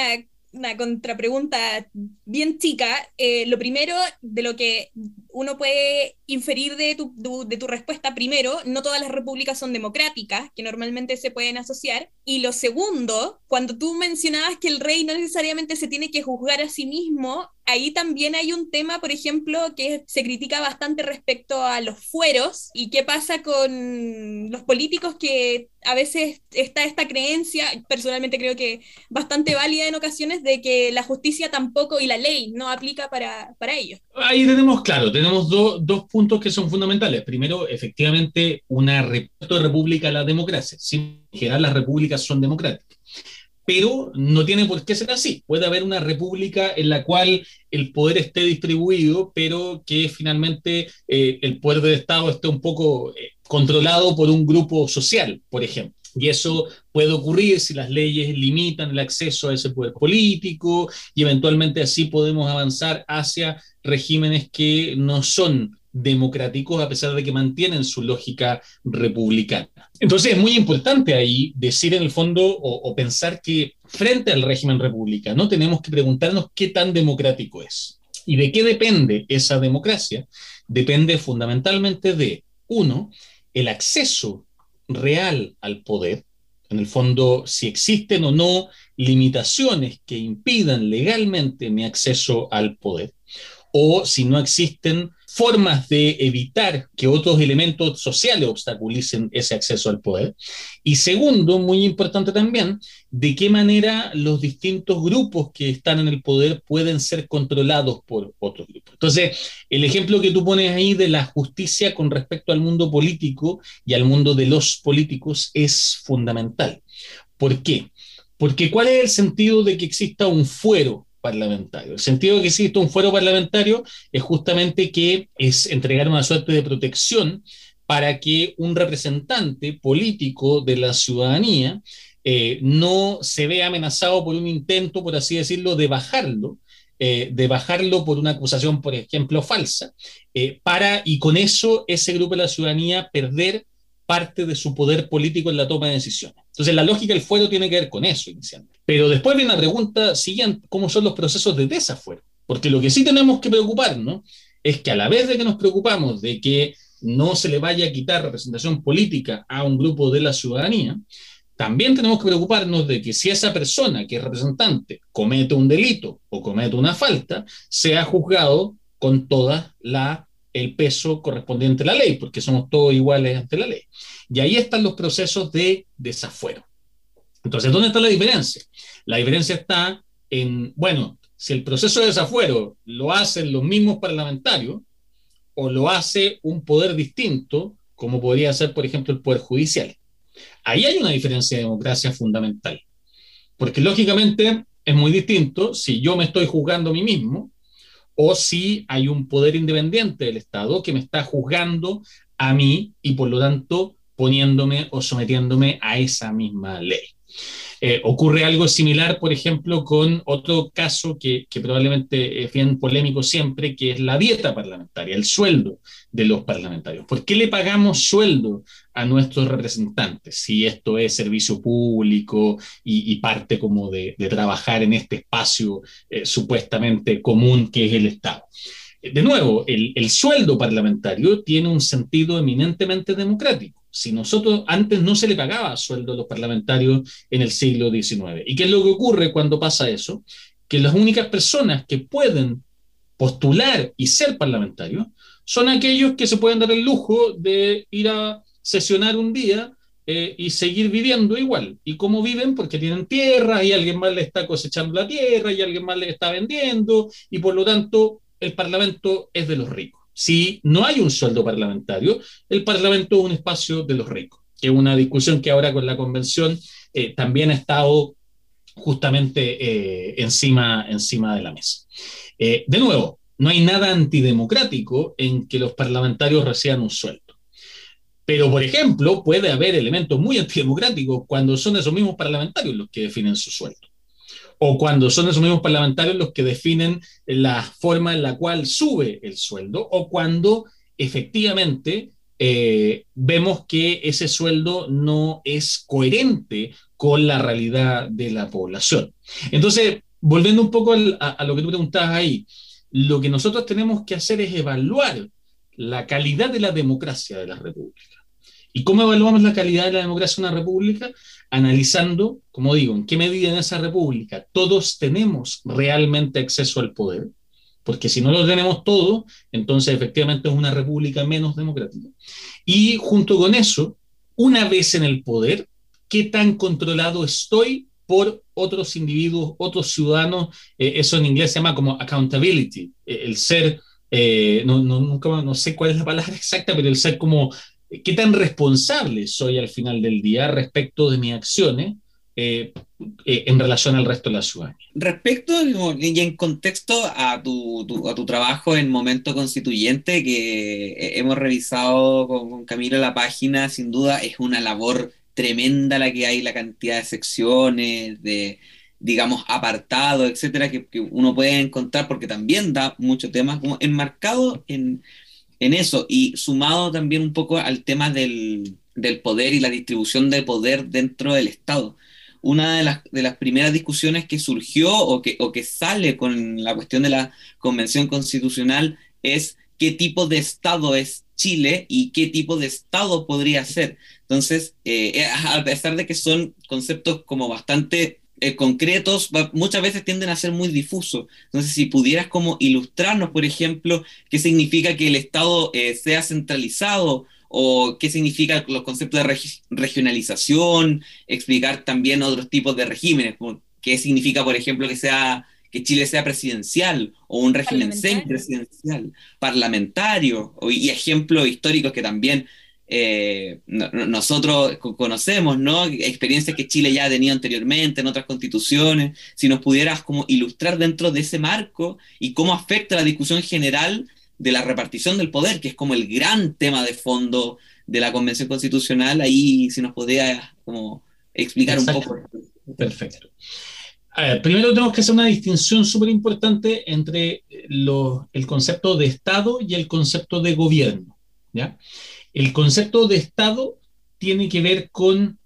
una contrapregunta bien chica. Eh, lo primero de lo que uno puede inferir de tu, de tu respuesta, primero, no todas las repúblicas son democráticas, que normalmente se pueden asociar. Y lo segundo, cuando tú mencionabas que el rey no necesariamente se tiene que juzgar a sí mismo, ahí también hay un tema, por ejemplo, que se critica bastante respecto a los fueros y qué pasa con los políticos que a veces está esta creencia, personalmente creo que bastante válida en ocasiones, de que la justicia tampoco y la ley no aplica para, para ellos. Ahí tenemos, claro, tenemos dos puntos que son fundamentales. Primero, efectivamente, una república a la democracia. Sin general, las repúblicas son democráticas pero no tiene por qué ser así. Puede haber una república en la cual el poder esté distribuido, pero que finalmente eh, el poder del Estado esté un poco eh, controlado por un grupo social, por ejemplo. Y eso puede ocurrir si las leyes limitan el acceso a ese poder político y eventualmente así podemos avanzar hacia regímenes que no son democráticos a pesar de que mantienen su lógica republicana. Entonces es muy importante ahí decir en el fondo o, pensar que frente al régimen republicano tenemos que preguntarnos qué tan democrático es. ¿Y de qué depende esa democracia? Depende fundamentalmente de, uno, el acceso real al poder, en el fondo, si existen o no limitaciones que impidan legalmente mi acceso al poder, o si no existen formas de evitar que otros elementos sociales obstaculicen ese acceso al poder. Y segundo, muy importante también, de qué manera los distintos grupos que están en el poder pueden ser controlados por otros grupos. Entonces, el ejemplo que tú pones ahí de la justicia con respecto al mundo político y al mundo de los políticos es fundamental. ¿Por qué? Porque ¿cuál es el sentido de que exista un fuero parlamentario. El sentido de que existe un fuero parlamentario es justamente que es entregar una suerte de protección para que un representante político de la ciudadanía eh, no se vea amenazado por un intento, por así decirlo, de bajarlo, eh, de bajarlo por una acusación, por ejemplo, falsa, eh, para, y con eso ese grupo de la ciudadanía perder parte de su poder político en la toma de decisiones. Entonces, la lógica del fuero tiene que ver con eso inicialmente. Pero después viene la pregunta siguiente, ¿cómo son los procesos de desafuero? Porque lo que sí tenemos que preocuparnos es que a la vez de que nos preocupamos de que no se le vaya a quitar representación política a un grupo de la ciudadanía, también tenemos que preocuparnos de que si esa persona que es representante comete un delito o comete una falta, sea juzgado con toda la el peso correspondiente a la ley, porque somos todos iguales ante la ley. Y ahí están los procesos de desafuero. Entonces, ¿dónde está la diferencia? La diferencia está en, bueno, si el proceso de desafuero lo hacen los mismos parlamentarios o lo hace un poder distinto, como podría ser, por ejemplo, el poder judicial. Ahí hay una diferencia de democracia fundamental. Porque lógicamente es muy distinto si yo me estoy juzgando a mí mismo o si hay un poder independiente del Estado que me está juzgando a mí y por lo tanto poniéndome o sometiéndome a esa misma ley. Eh, ocurre algo similar, por ejemplo, con otro caso que, probablemente es bien polémico siempre, que es la dieta parlamentaria, el sueldo de los parlamentarios. ¿Por qué le pagamos sueldo a nuestros representantes si esto es servicio público y, parte como de, trabajar en este espacio eh, supuestamente común que es el Estado? De nuevo, el sueldo parlamentario tiene un sentido eminentemente democrático si nosotros antes no se le pagaba sueldo a los parlamentarios en el siglo XIX. ¿Y qué es lo que ocurre cuando pasa eso? Que las únicas personas que pueden postular y ser parlamentarios son aquellos que se pueden dar el lujo de ir a sesionar un día eh, y seguir viviendo igual. ¿Y cómo viven? Porque tienen tierra y alguien más le está cosechando la tierra y alguien más le está vendiendo y por lo tanto el Parlamento es de los ricos si no hay un sueldo parlamentario, el Parlamento es un espacio de los ricos, que es una discusión que ahora con la convención eh, también ha estado justamente eh, encima, encima de la mesa. Eh, de nuevo, no hay nada antidemocrático en que los parlamentarios reciban un sueldo. Pero, por ejemplo, puede haber elementos muy antidemocráticos cuando son esos mismos parlamentarios los que definen su sueldo o cuando son esos mismos parlamentarios los que definen la forma en la cual sube el sueldo, o cuando efectivamente eh, vemos que ese sueldo no es coherente con la realidad de la población. Entonces, volviendo un poco a, a, lo que tú preguntabas ahí, lo que nosotros tenemos que hacer es evaluar la calidad de la democracia de la República. ¿Y cómo evaluamos la calidad de la democracia de una república? Analizando, como digo, en qué medida en esa república todos tenemos realmente acceso al poder, porque si no lo tenemos todo, entonces efectivamente es una república menos democrática. Y junto con eso, una vez en el poder, ¿qué tan controlado estoy por otros individuos, otros ciudadanos? Eh, eso en inglés se llama como accountability, eh, el ser, eh, no, no, nunca, no sé cuál es la palabra exacta, pero el ser como qué tan responsable soy al final del día respecto de mis acciones eh, eh, en relación al resto de la ciudadanía. Respecto y en contexto a tu, a tu trabajo en Momento Constituyente, que hemos revisado con, con Camilo la página, sin duda es una labor tremenda la que hay, la cantidad de secciones, de, digamos, apartados, etcétera, que, que uno puede encontrar, porque también da mucho tema, como enmarcado en en eso y sumado también un poco al tema del, poder y la distribución de poder dentro del Estado. Una de las, de las primeras discusiones que surgió o que, o que sale con la cuestión de la Convención Constitucional es qué tipo de Estado es Chile y qué tipo de Estado podría ser. Entonces, eh, eh, a pesar de que son conceptos como bastante eh, concretos muchas veces tienden a ser muy difusos. Entonces, si pudieras como ilustrarnos, por ejemplo, qué significa que el Estado eh, sea centralizado o qué significa los conceptos de regionalización, explicar también otros tipos de regímenes, qué significa, por ejemplo, que sea que Chile sea presidencial o un régimen semipresidencial, parlamentario, y ejemplos históricos que también eh, nosotros conocemos, ¿no? Experiencias que Chile ya ha tenido anteriormente en otras constituciones. Si nos pudieras como ilustrar dentro de ese marco y cómo afecta la discusión general de la repartición del poder, que es como el gran tema de fondo de la Convención Constitucional, ahí si nos podría como explicar un poco. Perfecto. primero tenemos que hacer una distinción súper importante entre el concepto de Estado y el concepto de gobierno. ¿ya? El concepto de Estado tiene que ver con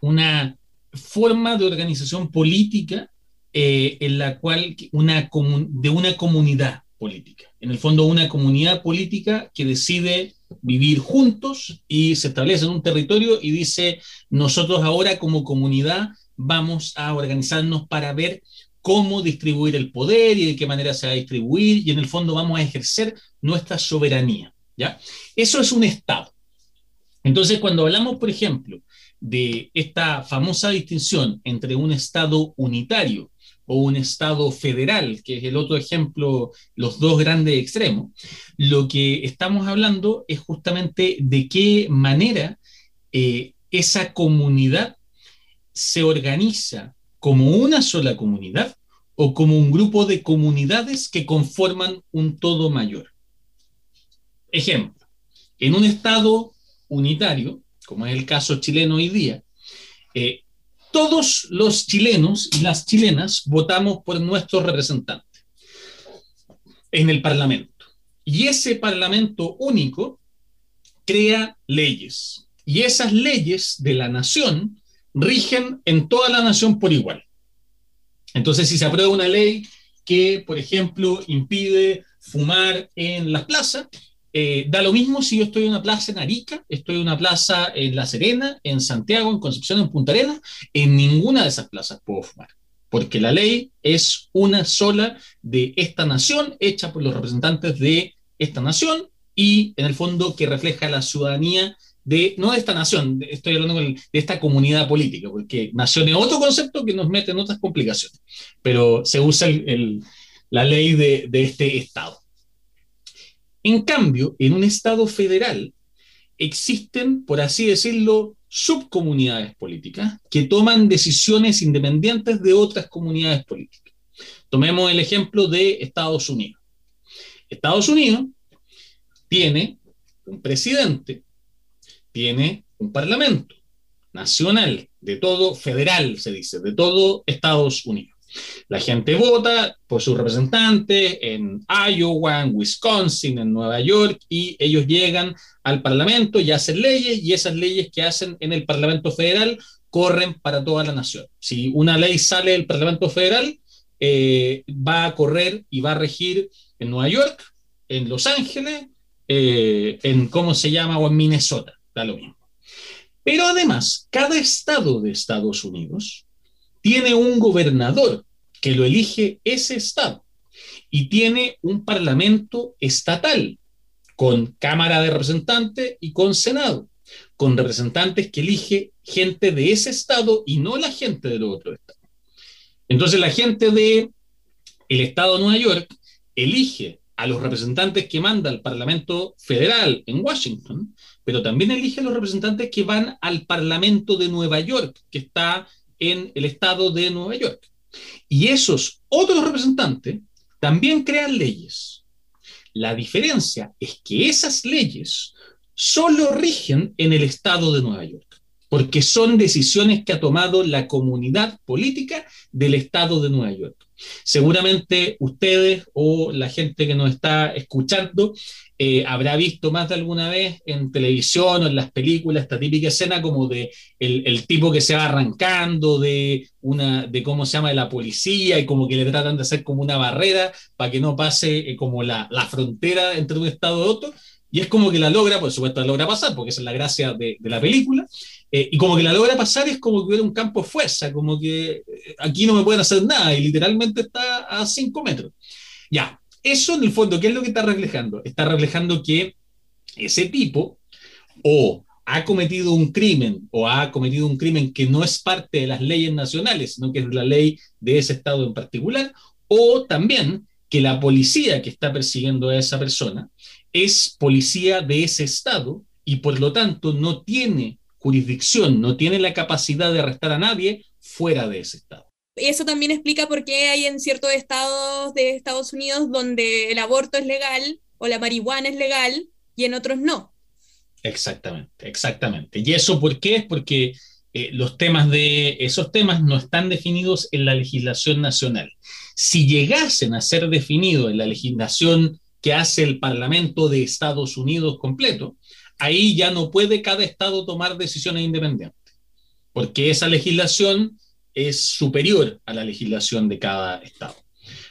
una forma de organización política eh, en la cual una de una comunidad política. En el fondo, una comunidad política que decide vivir juntos y se establece en un territorio y dice, nosotros ahora como comunidad vamos a organizarnos para ver cómo distribuir el poder y de qué manera se va a distribuir y en el fondo vamos a ejercer nuestra soberanía. Eso es un Estado. Entonces, cuando hablamos, por ejemplo, de esta famosa distinción entre un Estado unitario o un Estado federal, que es el otro ejemplo, los dos grandes extremos, lo que estamos hablando es justamente de qué manera eh, esa comunidad se organiza como una sola comunidad o como un grupo de comunidades que conforman un todo mayor. Ejemplo, en un Estado unitario, como es el caso chileno hoy día, eh, todos los chilenos y las chilenas votamos por nuestros representantes en el Parlamento. Y ese Parlamento único crea leyes. Y esas leyes de la nación rigen en toda la nación por igual. Entonces, si se aprueba una ley que, por ejemplo, impide fumar en las plazas, eh, da lo mismo si yo estoy en una plaza en Arica, estoy en una plaza en La Serena, en Santiago, en Concepción, en Punta Arenas, en ninguna de esas plazas puedo fumar, porque la ley es una sola de esta nación, hecha por los representantes de esta nación y en el fondo que refleja la ciudadanía de, no de esta nación, estoy hablando de esta comunidad política, porque nación es otro concepto que nos mete en otras complicaciones, pero se usa la ley de este Estado. En cambio, en un Estado federal existen, por así decirlo, subcomunidades políticas que toman decisiones independientes de otras comunidades políticas. Tomemos el ejemplo de Estados Unidos. Estados Unidos tiene un presidente, tiene un parlamento nacional, de todo, federal se dice, de todo Estados Unidos. La gente vota por sus representantes en Iowa, en Wisconsin, en Nueva York, y ellos llegan al Parlamento y hacen leyes, y esas leyes que hacen en el Parlamento Federal corren para toda la nación. Si una ley sale del Parlamento Federal, eh, va a correr y va a regir en Nueva York, en Los Ángeles, eh, en cómo se llama, o en Minnesota, da lo mismo. Pero además, cada estado de Estados Unidos tiene un gobernador que lo elige ese estado y tiene un parlamento estatal con Cámara de Representantes y con Senado, con representantes que elige gente de ese estado y no la gente del otro estado. Entonces la gente de el estado de Nueva York elige a los representantes que manda el Parlamento Federal en Washington, pero también elige a los representantes que van al Parlamento de Nueva York, que está en el estado de Nueva York. Y esos otros representantes también crean leyes. La diferencia es que esas leyes solo rigen en el estado de Nueva York, porque son decisiones que ha tomado la comunidad política del estado de Nueva York. Seguramente ustedes o la gente que nos está escuchando eh, habrá visto más de alguna vez en televisión o en las películas esta típica escena como de el, tipo que se va arrancando de una de cómo se llama de la policía y como que le tratan de hacer como una barrera para que no pase eh, como la, frontera entre un estado y otro y es como que la logra, por supuesto la logra pasar porque esa es la gracia de, la película eh, y como que la logra pasar es como que hubiera un campo de fuerza, como que aquí no me pueden hacer nada y literalmente está a cinco metros. Ya, eso en el fondo, ¿qué es lo que está reflejando? Está reflejando que ese tipo o ha cometido un crimen o ha cometido un crimen que no es parte de las leyes nacionales, sino que es la ley de ese estado en particular, o también que la policía que está persiguiendo a esa persona es policía de ese estado y por lo tanto no tiene jurisdicción, no tiene la capacidad de arrestar a nadie fuera de ese estado eso también explica por qué hay en ciertos estados de Estados Unidos donde el aborto es legal o la marihuana es legal y en otros no. Exactamente, exactamente. ¿Y eso por qué? Es porque eh, los temas de esos temas no están definidos en la legislación nacional. Si llegasen a ser definidos en la legislación que hace el Parlamento de Estados Unidos completo, ahí ya no puede cada estado tomar decisiones independientes, porque esa legislación es superior a la legislación de cada estado.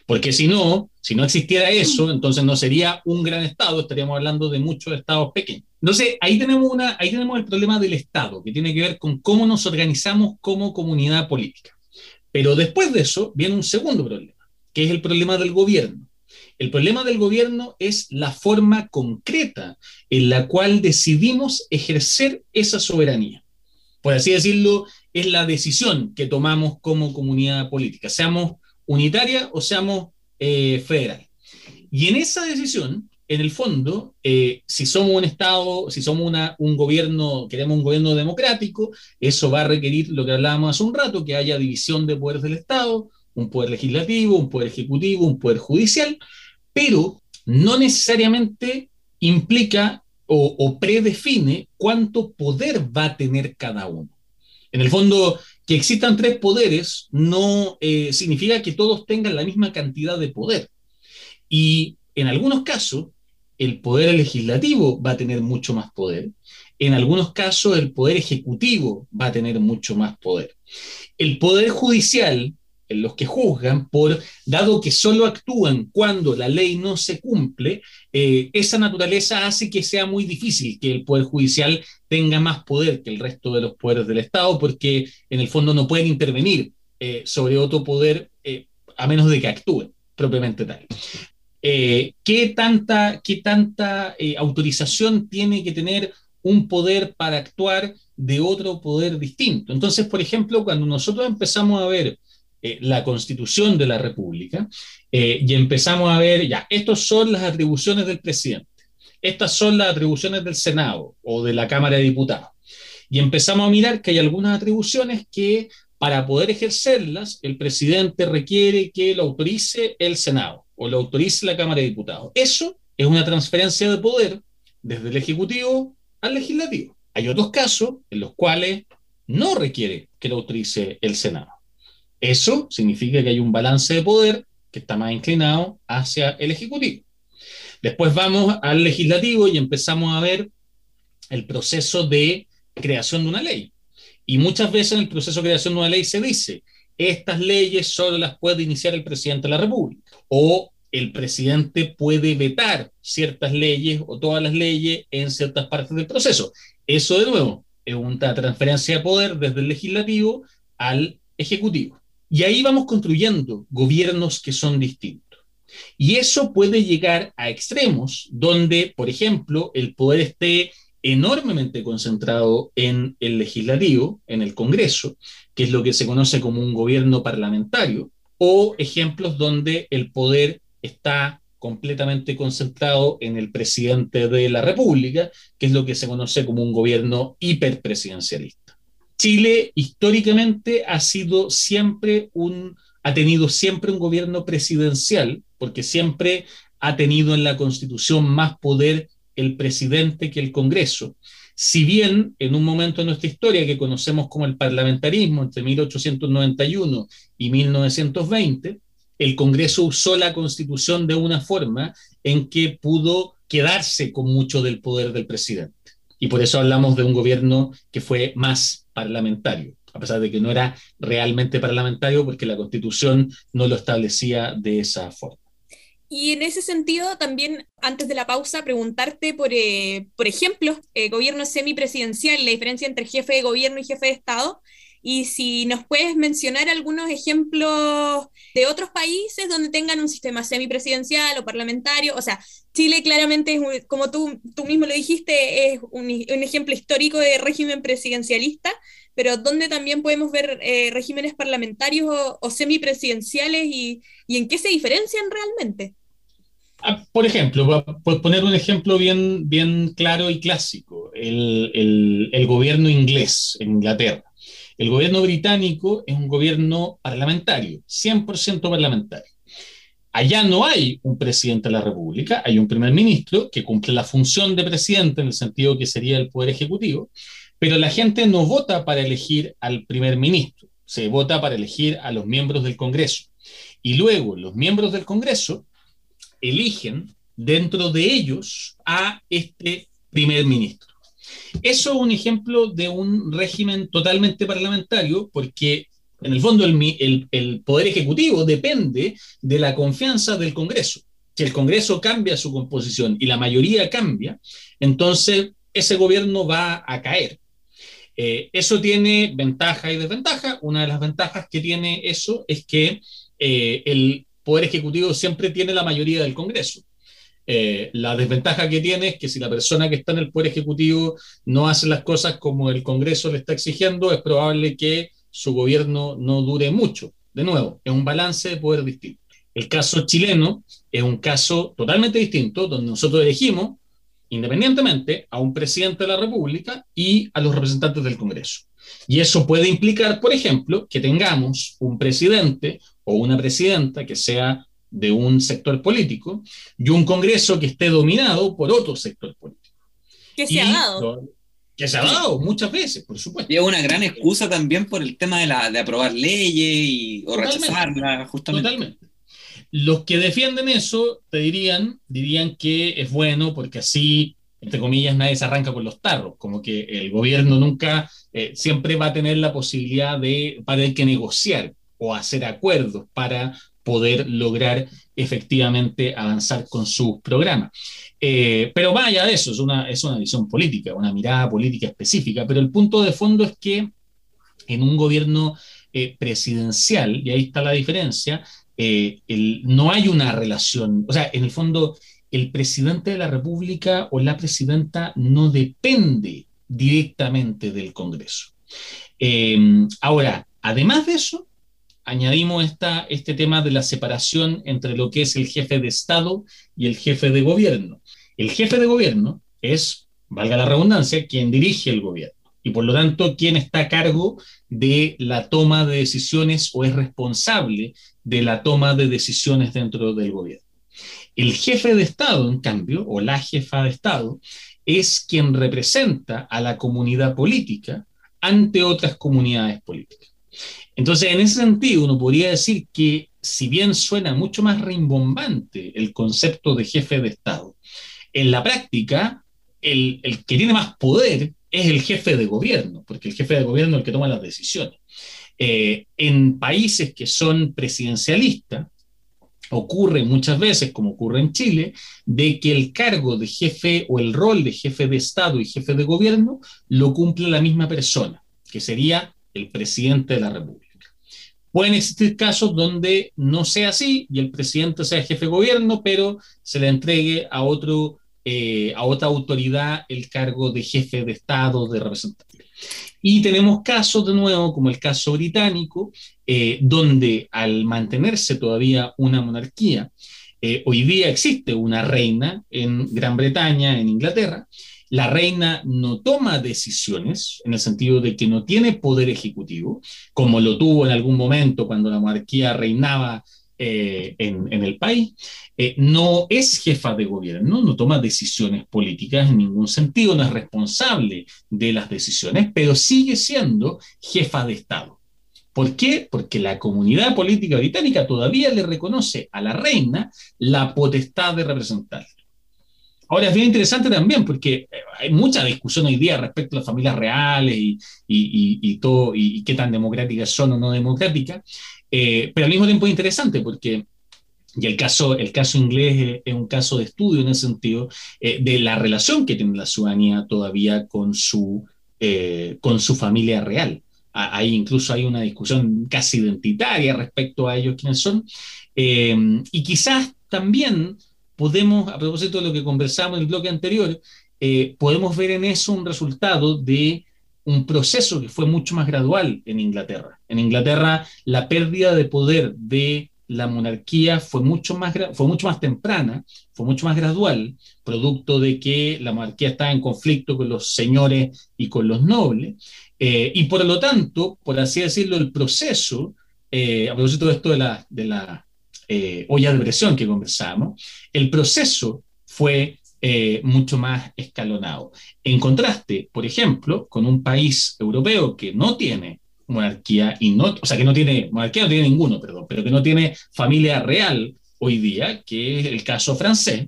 Porque si no, si no existiera eso, entonces no sería un gran estado, estaríamos hablando de muchos estados pequeños. Entonces, ahí tenemos, una, ahí tenemos el problema del Estado, que tiene que ver con cómo nos organizamos como comunidad política. Pero después de eso viene un segundo problema, que es el problema del gobierno. El problema del gobierno es la forma concreta en la cual decidimos ejercer esa soberanía. Por así decirlo, es la decisión que tomamos como comunidad política, seamos unitaria o seamos eh, federal. Y en esa decisión en el fondo, eh, si somos un Estado, si somos un gobierno, queremos un gobierno democrático, eso va a requerir lo que hablábamos hace un rato, que haya división de poderes del Estado, un poder legislativo, un poder ejecutivo, un poder judicial, pero no necesariamente implica o, predefine cuánto poder va a tener cada uno. En el fondo, que existan tres poderes no eh, significa que todos tengan la misma cantidad de poder. Y en algunos casos, el poder legislativo va a tener mucho más poder. En algunos casos, el poder ejecutivo va a tener mucho más poder. El poder judicial los que juzgan, por, dado que solo actúan cuando la ley no se cumple, eh, esa naturaleza hace que sea muy difícil que el Poder Judicial tenga más poder que el resto de los poderes del Estado, porque en el fondo no pueden intervenir eh, sobre otro poder eh, a menos de que actúen propiamente tal. ¿Qué tanta, qué tanta autorización tiene que tener un poder para actuar de otro poder distinto? Entonces, por ejemplo, cuando nosotros empezamos a ver eh, la constitución de la República eh, y empezamos a ver, ya, estas son las atribuciones del presidente, estas son las atribuciones del Senado o de la Cámara de Diputados. Y empezamos a mirar que hay algunas atribuciones que para poder ejercerlas, el presidente requiere que lo autorice el Senado o lo autorice la Cámara de Diputados. Eso es una transferencia de poder desde el Ejecutivo al Legislativo. Hay otros casos en los cuales no requiere que lo autorice el Senado. Eso significa que hay un balance de poder que está más inclinado hacia el Ejecutivo. Después vamos al legislativo y empezamos a ver el proceso de creación de una ley. Y muchas veces en el proceso de creación de una ley se dice, estas leyes solo las puede iniciar el presidente de la República. O el presidente puede vetar ciertas leyes o todas las leyes en ciertas partes del proceso. Eso de nuevo es una transferencia de poder desde el legislativo al ejecutivo. Y ahí vamos construyendo gobiernos que son distintos. Y eso puede llegar a extremos donde, por ejemplo, el poder esté enormemente concentrado en el legislativo, en el Congreso, que es lo que se conoce como un gobierno parlamentario, o ejemplos donde el poder está completamente concentrado en el presidente de la República, que es lo que se conoce como un gobierno hiperpresidencialista. Chile históricamente ha sido siempre un, ha tenido siempre un gobierno presidencial, porque siempre ha tenido en la Constitución más poder el presidente que el Congreso. Si bien en un momento de nuestra historia que conocemos como el parlamentarismo entre 1891 y 1920, el Congreso usó la Constitución de una forma en que pudo quedarse con mucho del poder del presidente. Y por eso hablamos de un gobierno que fue más parlamentario, a pesar de que no era realmente parlamentario porque la constitución no lo establecía de esa forma. Y en ese sentido, también antes de la pausa, preguntarte por, eh, por ejemplo, eh, gobierno semipresidencial, la diferencia entre jefe de gobierno y jefe de Estado, y si nos puedes mencionar algunos ejemplos de otros países donde tengan un sistema semipresidencial o parlamentario. O sea, Chile claramente, es, como tú, tú mismo lo dijiste, es un, un ejemplo histórico de régimen presidencialista, pero donde también podemos ver eh, regímenes parlamentarios o, semipresidenciales y, y, en qué se diferencian realmente. Ah, por ejemplo, por poner un ejemplo bien, bien claro y clásico, el, el, el gobierno inglés en Inglaterra el gobierno británico es un gobierno parlamentario, 100% parlamentario. Allá no hay un presidente de la República, hay un primer ministro que cumple la función de presidente en el sentido que sería el poder ejecutivo, pero la gente no vota para elegir al primer ministro, se vota para elegir a los miembros del Congreso. Y luego los miembros del Congreso eligen dentro de ellos a este primer ministro. Eso es un ejemplo de un régimen totalmente parlamentario, porque en el fondo el, poder ejecutivo depende de la confianza del Congreso. Si el Congreso cambia su composición y la mayoría cambia, entonces ese gobierno va a caer. Eh, eso tiene ventaja y desventaja. Una de las ventajas que tiene eso es que eh, el Poder Ejecutivo siempre tiene la mayoría del Congreso. Eh, la desventaja que tiene es que si la persona que está en el Poder Ejecutivo no hace las cosas como el Congreso le está exigiendo, es probable que su gobierno no dure mucho. De nuevo, es un balance de poder distinto. El caso chileno es un caso totalmente distinto, donde nosotros elegimos independientemente a un presidente de la República y a los representantes del Congreso. Y eso puede implicar, por ejemplo, que tengamos un presidente o una presidenta que sea de un sector político y un Congreso que esté dominado por otro sector político. Que se ha dado. Que se ha dado muchas veces, por supuesto. Y es una gran excusa también por el tema de, la, de aprobar leyes y, o rechazarlas, justamente. Totalmente. Los que defienden eso te dirían, dirían que es bueno porque así, entre comillas, nadie se arranca con los tarros, como que el gobierno nunca, eh, siempre va a tener la posibilidad de, para tener que negociar o hacer acuerdos para poder lograr efectivamente avanzar con sus programas. Eh, pero vaya de eso, es una, es una visión política, una mirada política específica, pero el punto de fondo es que en un gobierno eh, presidencial, y ahí está la diferencia, eh, no hay una relación, o sea, en el fondo, el presidente de la República o la presidenta no depende directamente del Congreso. ahora, además de eso, añadimos esta, este tema de la separación entre lo que es el jefe de Estado y el jefe de gobierno. El jefe de gobierno es, valga la redundancia, quien dirige el gobierno y por lo tanto quien está a cargo de la toma de decisiones o es responsable de la toma de decisiones dentro del gobierno. El jefe de Estado, en cambio, o la jefa de Estado, es quien representa a la comunidad política ante otras comunidades políticas. Entonces, en ese sentido, uno podría decir que si bien suena mucho más rimbombante el concepto de jefe de Estado, en la práctica, el, que tiene más poder es el jefe de gobierno, porque el jefe de gobierno es el que toma las decisiones. Eh, en países que son presidencialistas, ocurre muchas veces, como ocurre en Chile, de que el cargo de jefe o el rol de jefe de Estado y jefe de gobierno lo cumple la misma persona, que sería el presidente de la República. Pueden existir casos donde no sea así y el presidente sea jefe de gobierno, pero se le entregue a, otro, eh, a otra autoridad el cargo de jefe de Estado, de representante. Y tenemos casos de nuevo, como el caso británico, eh, donde al mantenerse todavía una monarquía, eh, hoy día existe una reina en Gran Bretaña, en Inglaterra, la reina no toma decisiones en el sentido de que no tiene poder ejecutivo, como lo tuvo en algún momento cuando la monarquía reinaba eh, en, el país, eh, no es jefa de gobierno, no toma decisiones políticas en ningún sentido, no es responsable de las decisiones, pero sigue siendo jefa de Estado. ¿Por qué? Porque la comunidad política británica todavía le reconoce a la reina la potestad de representar. Ahora es bien interesante también porque eh, hay mucha discusión hoy día respecto a las familias reales y, todo, y, qué tan democráticas son o no democráticas, eh, pero al mismo tiempo es interesante porque, y el caso, el caso inglés es, un caso de estudio en ese sentido, eh, de la relación que tiene la ciudadanía todavía con su, con su familia real. Ahí incluso hay una discusión casi identitaria respecto a ellos quiénes son. y quizás también podemos, a propósito de lo que conversamos en el bloque anterior, eh, podemos ver en eso un resultado de un proceso que fue mucho más gradual en Inglaterra. En Inglaterra, la pérdida de poder de la monarquía fue mucho más, fue mucho más temprana, fue mucho más gradual, producto de que la monarquía estaba en conflicto con los señores y con los nobles, eh, y por lo tanto, por así decirlo, el proceso, eh, a propósito de esto de la, de la eh, olla de presión que conversamos, el proceso fue eh, mucho más escalonado. En contraste, por ejemplo, con un país europeo que no tiene monarquía y no, o sea, que no tiene monarquía, no tiene ninguno, perdón, pero que no tiene familia real hoy día, que es el caso francés,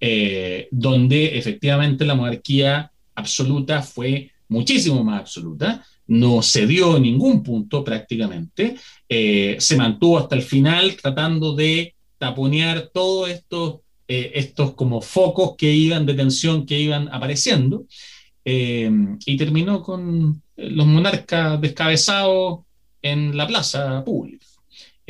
eh, donde efectivamente la monarquía absoluta fue muchísimo más absoluta, no cedió en ningún punto prácticamente, eh, se mantuvo hasta el final tratando de taponear todos estos, eh, estos como focos que iban de tensión que iban apareciendo. Eh, y terminó con los monarcas descabezados en la plaza pública.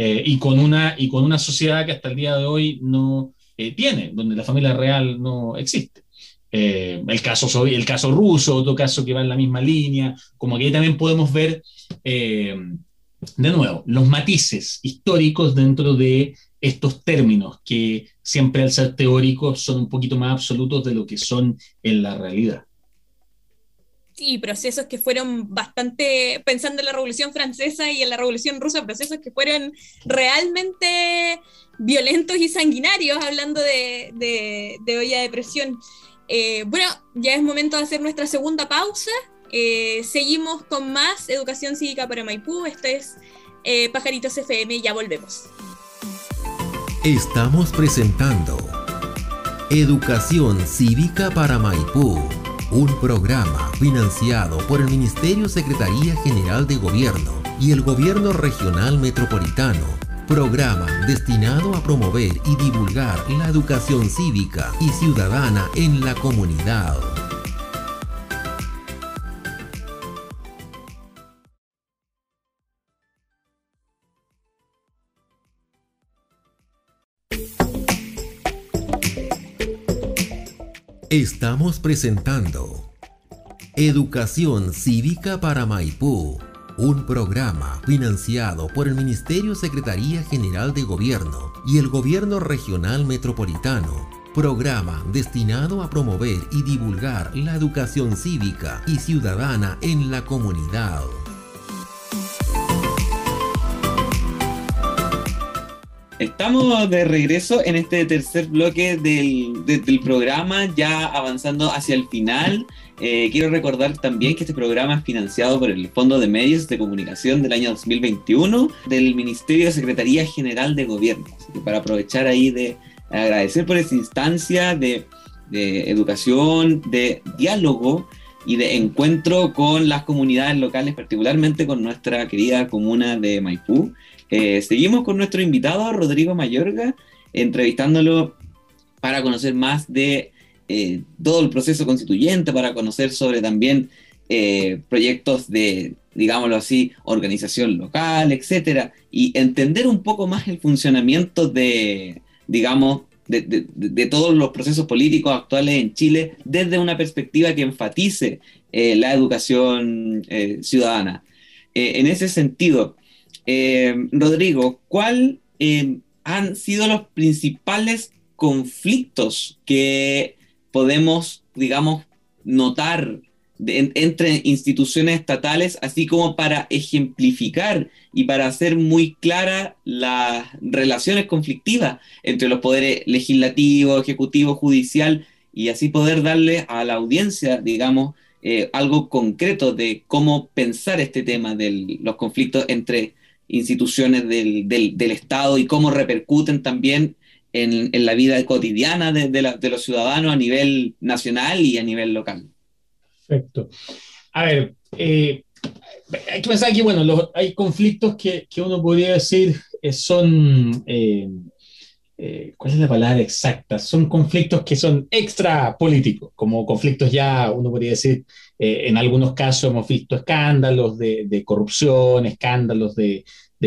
Y, con una, y con una sociedad que hasta el día de hoy no tiene, donde la familia real no existe. Eh, el, caso, el caso ruso, otro caso que va en la misma línea, como que ahí también podemos ver, eh, de nuevo, los matices históricos dentro de estos términos que siempre al ser teóricos son un poquito más absolutos de lo que son en la realidad. Sí, procesos que fueron bastante, pensando en la Revolución Francesa y en la Revolución Rusa, procesos que fueron realmente violentos y sanguinarios, hablando de, de, olla de presión. Eh, bueno, ya es momento de hacer nuestra segunda pausa. Eh, seguimos con más Educación Cívica para Maipú. Esto es eh, Pajaritos FM. Ya volvemos. Estamos presentando Educación Cívica para Maipú, un programa financiado por el Ministerio Secretaría General de Gobierno y el Gobierno Regional Metropolitano, programa destinado a promover y divulgar la educación cívica y ciudadana en la comunidad. Estamos presentando Educación Cívica para Maipú, un programa financiado por el Ministerio Secretaría General de Gobierno y el Gobierno Regional Metropolitano, programa destinado a promover y divulgar la educación cívica y ciudadana en la comunidad. Estamos de regreso en este tercer bloque del, programa, ya avanzando hacia el final. Eh, quiero recordar también que este programa es financiado por el Fondo de Medios de Comunicación del año 2021 del Ministerio de Secretaría General de Gobierno. Así que para aprovechar ahí de agradecer por esta instancia de, de educación, de diálogo y de encuentro con las comunidades locales, particularmente con nuestra querida comuna de Maipú. Eh, seguimos con nuestro invitado, Rodrigo Mayorga, entrevistándolo para conocer más de eh, todo el proceso constituyente, para conocer sobre también eh, proyectos de, digámoslo así, organización local, etcétera, y entender un poco más el funcionamiento de, digamos, de, de, todos los procesos políticos actuales en Chile desde una perspectiva que enfatice la educación ciudadana. en ese sentido, eh, Rodrigo, ¿cuáles eh, han sido los principales conflictos que podemos, digamos, notar entre instituciones estatales, así como para ejemplificar y para hacer muy clara las relaciones conflictivas entre los poderes legislativo, ejecutivo, judicial, y así poder darle a la audiencia, digamos, eh, algo concreto de cómo pensar este tema de los conflictos entre instituciones del, del, Estado y cómo repercuten también en, en la vida cotidiana de, de, los ciudadanos a nivel nacional y a nivel local. Perfecto. A ver, eh, hay que pensar que, bueno, hay conflictos que, que, uno podría decir eh, son, eh, ¿cuál es la palabra exacta? Son conflictos que son extra políticos, como conflictos ya, uno podría decir, en algunos casos hemos visto escándalos de, corrupción, escándalos de,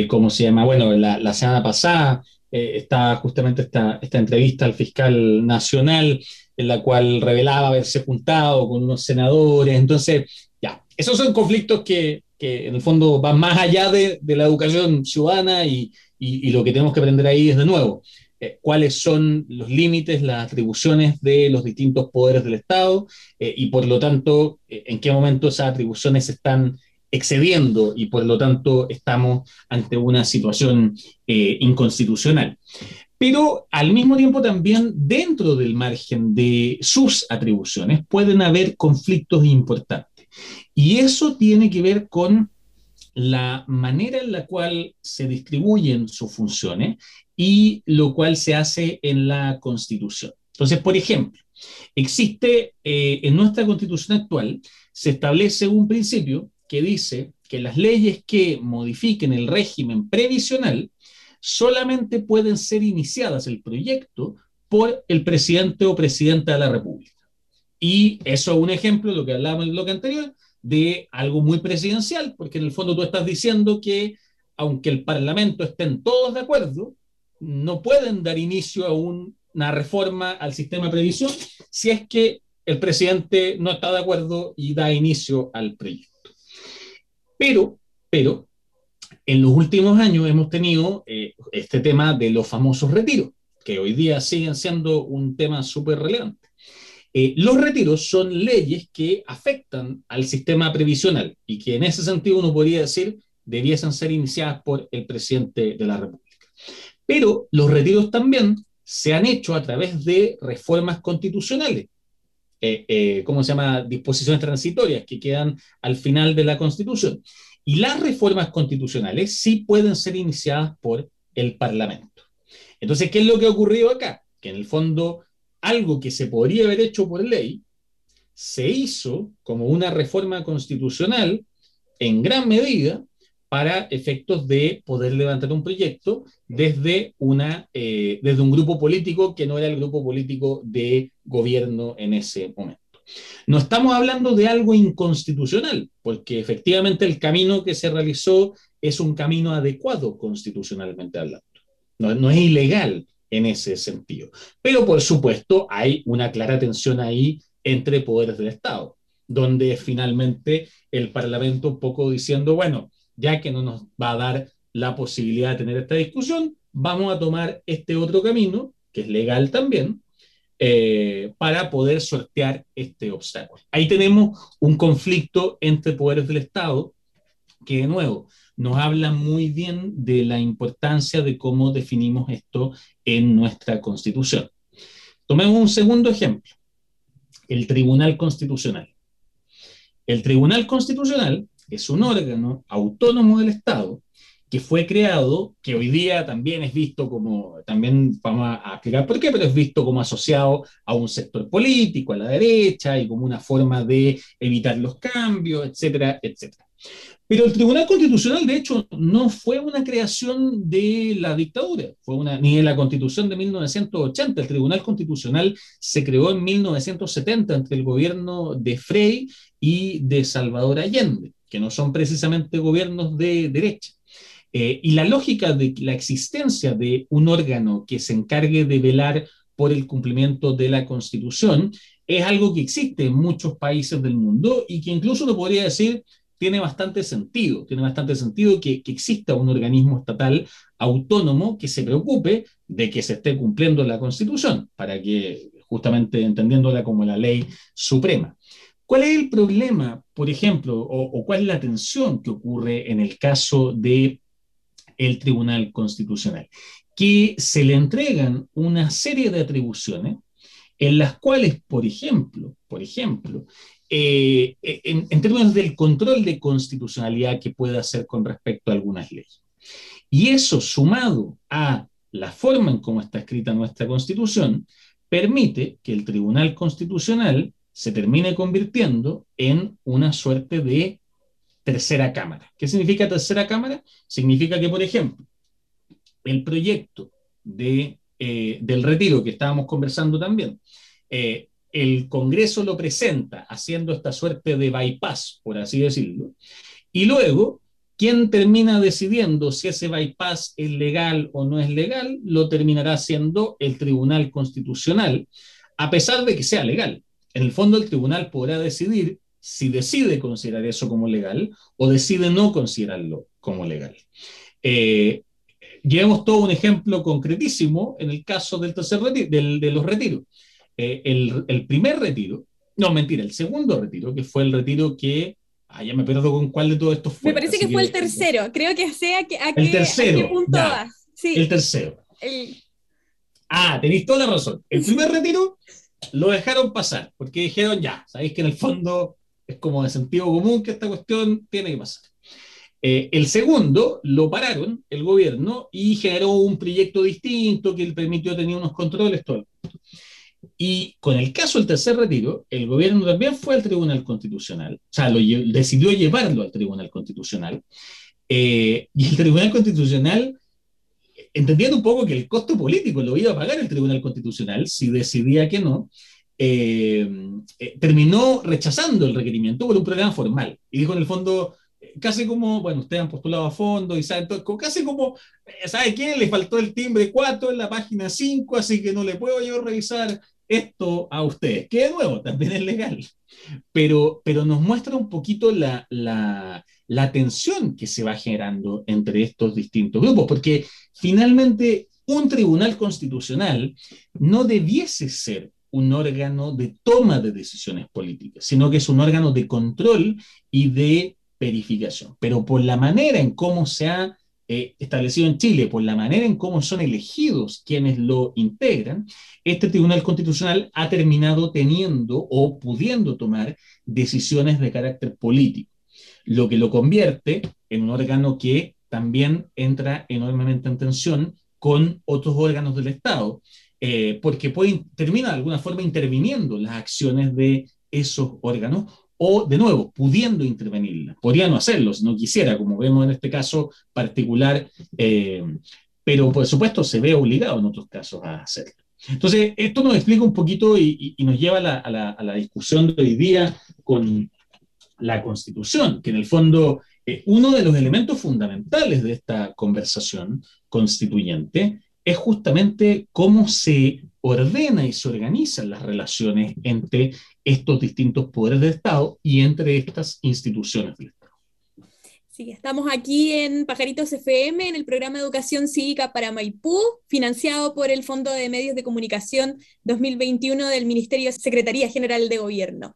cómo se llama. Bueno, la, semana pasada eh, estaba justamente esta, entrevista al fiscal nacional en la cual revelaba haberse juntado con unos senadores. Entonces, ya, esos son conflictos que, que en el fondo van más allá de, de la educación ciudadana y, y, y, lo que tenemos que aprender ahí es de nuevo. Eh, cuáles son los límites, las atribuciones de los distintos poderes del Estado eh, y por lo tanto eh, en qué momento esas atribuciones están excediendo y por lo tanto estamos ante una situación inconstitucional. Pero al mismo tiempo también dentro del margen de sus atribuciones pueden haber conflictos importantes. Y eso tiene que ver con la manera en la cual se distribuyen sus funciones y lo cual se hace en la Constitución. Entonces, por ejemplo, existe eh, en nuestra Constitución actual, se establece un principio que dice que las leyes que modifiquen el régimen previsional solamente pueden ser iniciadas el proyecto por el presidente o presidenta de la República. Y eso es un ejemplo de lo que hablábamos en el bloque anterior, de algo muy presidencial, porque en el fondo tú estás diciendo que aunque el Parlamento estén todos de acuerdo, no pueden dar inicio a una reforma al sistema previsión si es que el presidente no está de acuerdo y da inicio al proyecto. Pero, pero, en los últimos años hemos tenido, eh, este tema de los famosos retiros, que hoy día siguen siendo un tema súper relevante. Eh, los retiros son leyes que afectan al sistema previsional y que en ese sentido uno podría decir debiesen ser iniciadas por el presidente de la República. Pero los retiros también se han hecho a través de reformas constitucionales, eh, eh, ¿cómo se llama? Disposiciones transitorias que quedan al final de la Constitución. Y las reformas constitucionales sí pueden ser iniciadas por el Parlamento. Entonces, ¿qué es lo que ha ocurrido acá? Que en el fondo algo que se podría haber hecho por ley se hizo como una reforma constitucional en gran medida para efectos de poder levantar un proyecto desde, una, eh, desde un grupo político que no era el grupo político de gobierno en ese momento. No estamos hablando de algo inconstitucional, porque efectivamente el camino que se realizó es un camino adecuado constitucionalmente hablando. No, no es ilegal en ese sentido. Pero por supuesto hay una clara tensión ahí entre poderes del Estado, donde finalmente el Parlamento un poco diciendo, bueno, ya que no nos va a dar la posibilidad de tener esta discusión, vamos a tomar este otro camino, que es legal también, eh, para poder sortear este obstáculo. Ahí tenemos un conflicto entre poderes del Estado que, de nuevo, nos habla muy bien de la importancia de cómo definimos esto en nuestra Constitución. Tomemos un segundo ejemplo, el Tribunal Constitucional. El Tribunal Constitucional es un órgano autónomo del Estado que fue creado, que hoy día también es visto como, también vamos a explicar por qué, pero es visto como asociado a un sector político, a la derecha, y como una forma de evitar los cambios, etcétera, etcétera. Pero el Tribunal Constitucional, de hecho, no fue una creación de la dictadura, fue una, ni de la Constitución de 1980. El Tribunal Constitucional se creó en 1970 entre el gobierno de Frey y de Salvador Allende, que no son precisamente gobiernos de derecha. Eh, y la lógica de la existencia de un órgano que se encargue de velar por el cumplimiento de la Constitución es algo que existe en muchos países del mundo y que incluso lo podría decir tiene bastante sentido, tiene bastante sentido que, que, exista un organismo estatal autónomo que se preocupe de que se esté cumpliendo la Constitución, para que justamente entendiéndola como la ley suprema. ¿Cuál es el problema, por ejemplo, o, cuál es la tensión que ocurre en el caso de Tribunal Constitucional, que se le entregan una serie de atribuciones en las cuales, por ejemplo, por ejemplo, eh, en, en, términos del control de constitucionalidad que puede hacer con respecto a algunas leyes. Y eso sumado a la forma en cómo está escrita nuestra constitución, permite que el Tribunal Constitucional se termine convirtiendo en una suerte de tercera cámara. ¿Qué significa tercera cámara? Significa que, por ejemplo, el proyecto de, eh, del retiro que estábamos conversando también, eh, el Congreso lo presenta haciendo esta suerte de bypass, por así decirlo, y luego, quien termina decidiendo si ese bypass es legal o no es legal, lo terminará siendo el Tribunal Constitucional, a pesar de que sea legal. En el fondo, el tribunal podrá decidir si decide considerar eso como legal o decide no considerarlo como legal. Eh, llevamos todo un ejemplo concretísimo en el caso del tercer retiro, del, de los retiros. Eh, el, el, primer retiro, no, mentira, el segundo retiro, que fue el retiro que, ah, ya me pierdo con cuál de todos estos fue. Me parece que, que, fue el tercero, creo que sea que, a qué, tercero, a qué punto ya, vas. Sí. El tercero. El... Ah, tenéis toda la razón. El primer retiro lo dejaron pasar, porque dijeron ya, sabéis que en el fondo es como de sentido común que esta cuestión tiene que pasar. Eh, el segundo lo pararon el gobierno y generó un proyecto distinto que le permitió tener unos controles, todo. Y con el caso del tercer retiro, el gobierno también fue al Tribunal Constitucional, o sea, decidió llevarlo al Tribunal Constitucional. Eh, y el Tribunal Constitucional, entendiendo un poco que el costo político lo iba a pagar el Tribunal Constitucional si decidía que no, eh, eh, terminó rechazando el requerimiento por un problema formal. Y dijo en el fondo, casi como, bueno, ustedes han postulado a fondo y saben todo, casi como, ¿sabe qué? Le faltó el timbre 4 en la página 5, así que no le puedo yo revisar esto a ustedes, que de nuevo también es legal, pero, pero nos muestra un poquito la, la, la tensión que se va generando entre estos distintos grupos, porque finalmente un tribunal constitucional no debiese ser un órgano de toma de decisiones políticas, sino que es un órgano de control y de verificación. Pero por la manera en cómo se ha eh, establecido en Chile, por la manera en cómo son elegidos quienes lo integran, este Tribunal Constitucional ha terminado teniendo o pudiendo tomar decisiones de carácter político, lo que lo convierte en un órgano que también entra enormemente en tensión con otros órganos del Estado, eh, porque puede, termina de alguna forma interviniendo las acciones de esos órganos o, de nuevo, pudiendo intervenirla. Podría no hacerlo si no quisiera, como vemos en este caso particular, eh, pero por supuesto se ve obligado en otros casos a hacerlo. Entonces, esto nos explica un poquito y, nos lleva a la, discusión de hoy día con la Constitución, que en el fondo eh, uno de los elementos fundamentales de esta conversación constituyente es justamente cómo se ordena y se organizan las relaciones entre estos distintos poderes del Estado y entre estas instituciones del Estado. Sí, estamos aquí en Pajaritos FM, en el programa Educación Cívica para Maipú, financiado por el Fondo de Medios de Comunicación 2021 del Ministerio Secretaría General de Gobierno.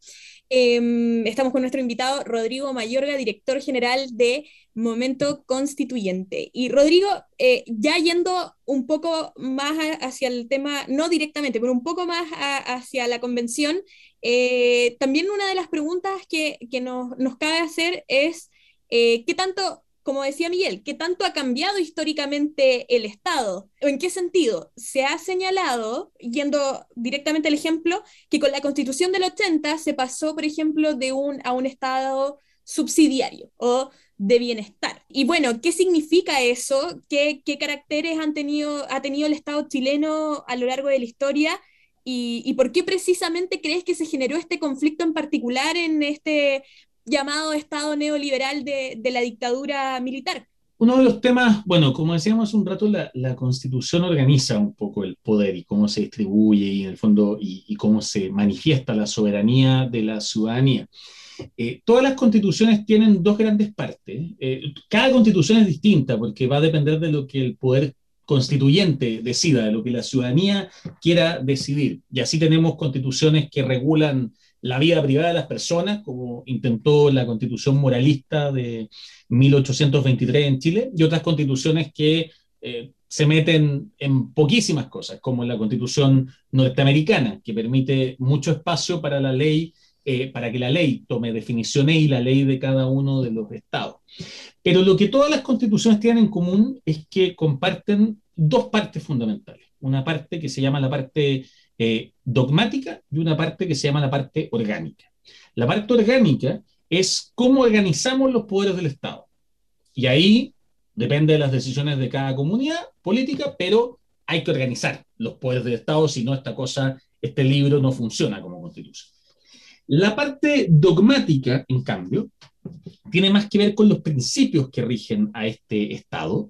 Em, estamos con nuestro invitado Rodrigo Mayorga, director general de Momento Constituyente. Y Rodrigo, eh, ya yendo un poco más hacia el tema, no directamente, pero un poco más hacia la convención, eh, también una de las preguntas que, nos, nos, cabe hacer es, eh, ¿qué tanto como decía Miguel, ¿qué tanto ha cambiado históricamente el Estado? ¿En qué sentido? Se ha señalado, yendo directamente al ejemplo, que con la Constitución del 80 se pasó, por ejemplo, de un, a un Estado subsidiario o de bienestar. Y bueno, ¿qué significa eso? ¿Qué, qué caracteres han tenido, ha tenido el Estado chileno a lo largo de la historia? ¿Y, ¿Y por qué precisamente crees que se generó este conflicto en particular en este llamado Estado neoliberal de, de la dictadura militar. Uno de los temas, bueno, como decíamos un rato, la, la, constitución organiza un poco el poder y cómo se distribuye y en el fondo y, cómo se manifiesta la soberanía de la ciudadanía. Eh, todas las constituciones tienen dos grandes partes. Eh, cada constitución es distinta porque va a depender de lo que el poder constituyente decida, de lo que la ciudadanía quiera decidir. Y así tenemos constituciones que regulan la vida privada de las personas, como intentó la constitución moralista de 1823 en Chile, y otras constituciones que eh, se meten en poquísimas cosas, como la constitución norteamericana, que permite mucho espacio para la ley, eh, para que la ley tome definiciones y la ley de cada uno de los estados. Pero lo que todas las constituciones tienen en común es que comparten dos partes fundamentales. Una parte que se llama la parte eh, dogmática y una parte que se llama la parte orgánica. La parte orgánica es cómo organizamos los poderes del Estado. Y ahí depende de las decisiones de cada comunidad política, pero hay que organizar los poderes del Estado, si no esta cosa, este libro no funciona como constitución. La parte dogmática, en cambio, tiene más que ver con los principios que rigen a este Estado,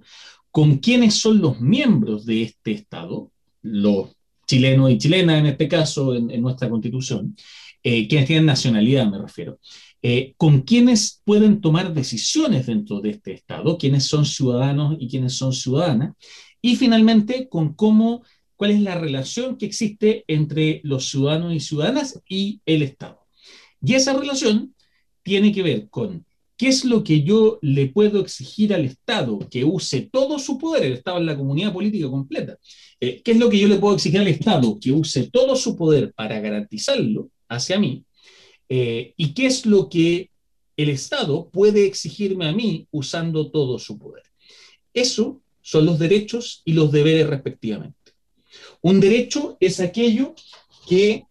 con quiénes son los miembros de este Estado, los chileno y chilena en este caso, en, nuestra constitución, eh, quienes tienen nacionalidad me refiero, eh, con quienes pueden tomar decisiones dentro de este Estado, quiénes son ciudadanos y quiénes son ciudadanas, y finalmente con cómo, cuál es la relación que existe entre los ciudadanos y ciudadanas y el Estado. Y esa relación tiene que ver con ¿Qué es lo que yo le puedo exigir al Estado que use todo su poder? El Estado es la comunidad política completa. Eh, ¿Qué es lo que yo le puedo exigir al Estado que use todo su poder para garantizarlo hacia mí? Eh, ¿Y qué es lo que el Estado puede exigirme a mí usando todo su poder? Eso son los derechos y los deberes respectivamente. Un derecho es aquello que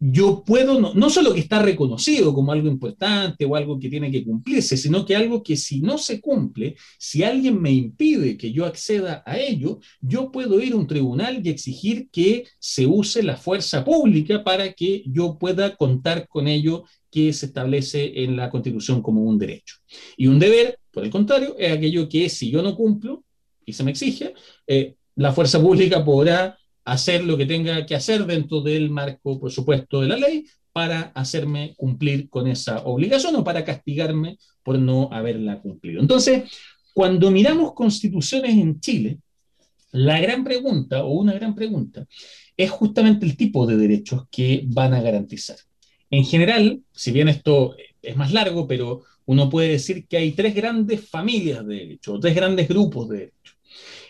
yo puedo, no, no, solo que está reconocido como algo importante o algo que tiene que cumplirse, sino que algo que si no se cumple, si alguien me impide que yo acceda a ello, yo puedo ir a un tribunal y exigir que se use la fuerza pública para que yo pueda contar con ello que se establece en la Constitución como un derecho. Y un deber, por el contrario, es aquello que si yo no cumplo y se me exige, eh, la fuerza pública podrá hacer lo que tenga que hacer dentro del marco, por supuesto, de la ley para hacerme cumplir con esa obligación o para castigarme por no haberla cumplido. Entonces, cuando miramos constituciones en Chile, la gran pregunta o una gran pregunta es justamente el tipo de derechos que van a garantizar. En general, si bien esto es más largo, pero uno puede decir que hay tres grandes familias de derechos, tres grandes grupos de derechos.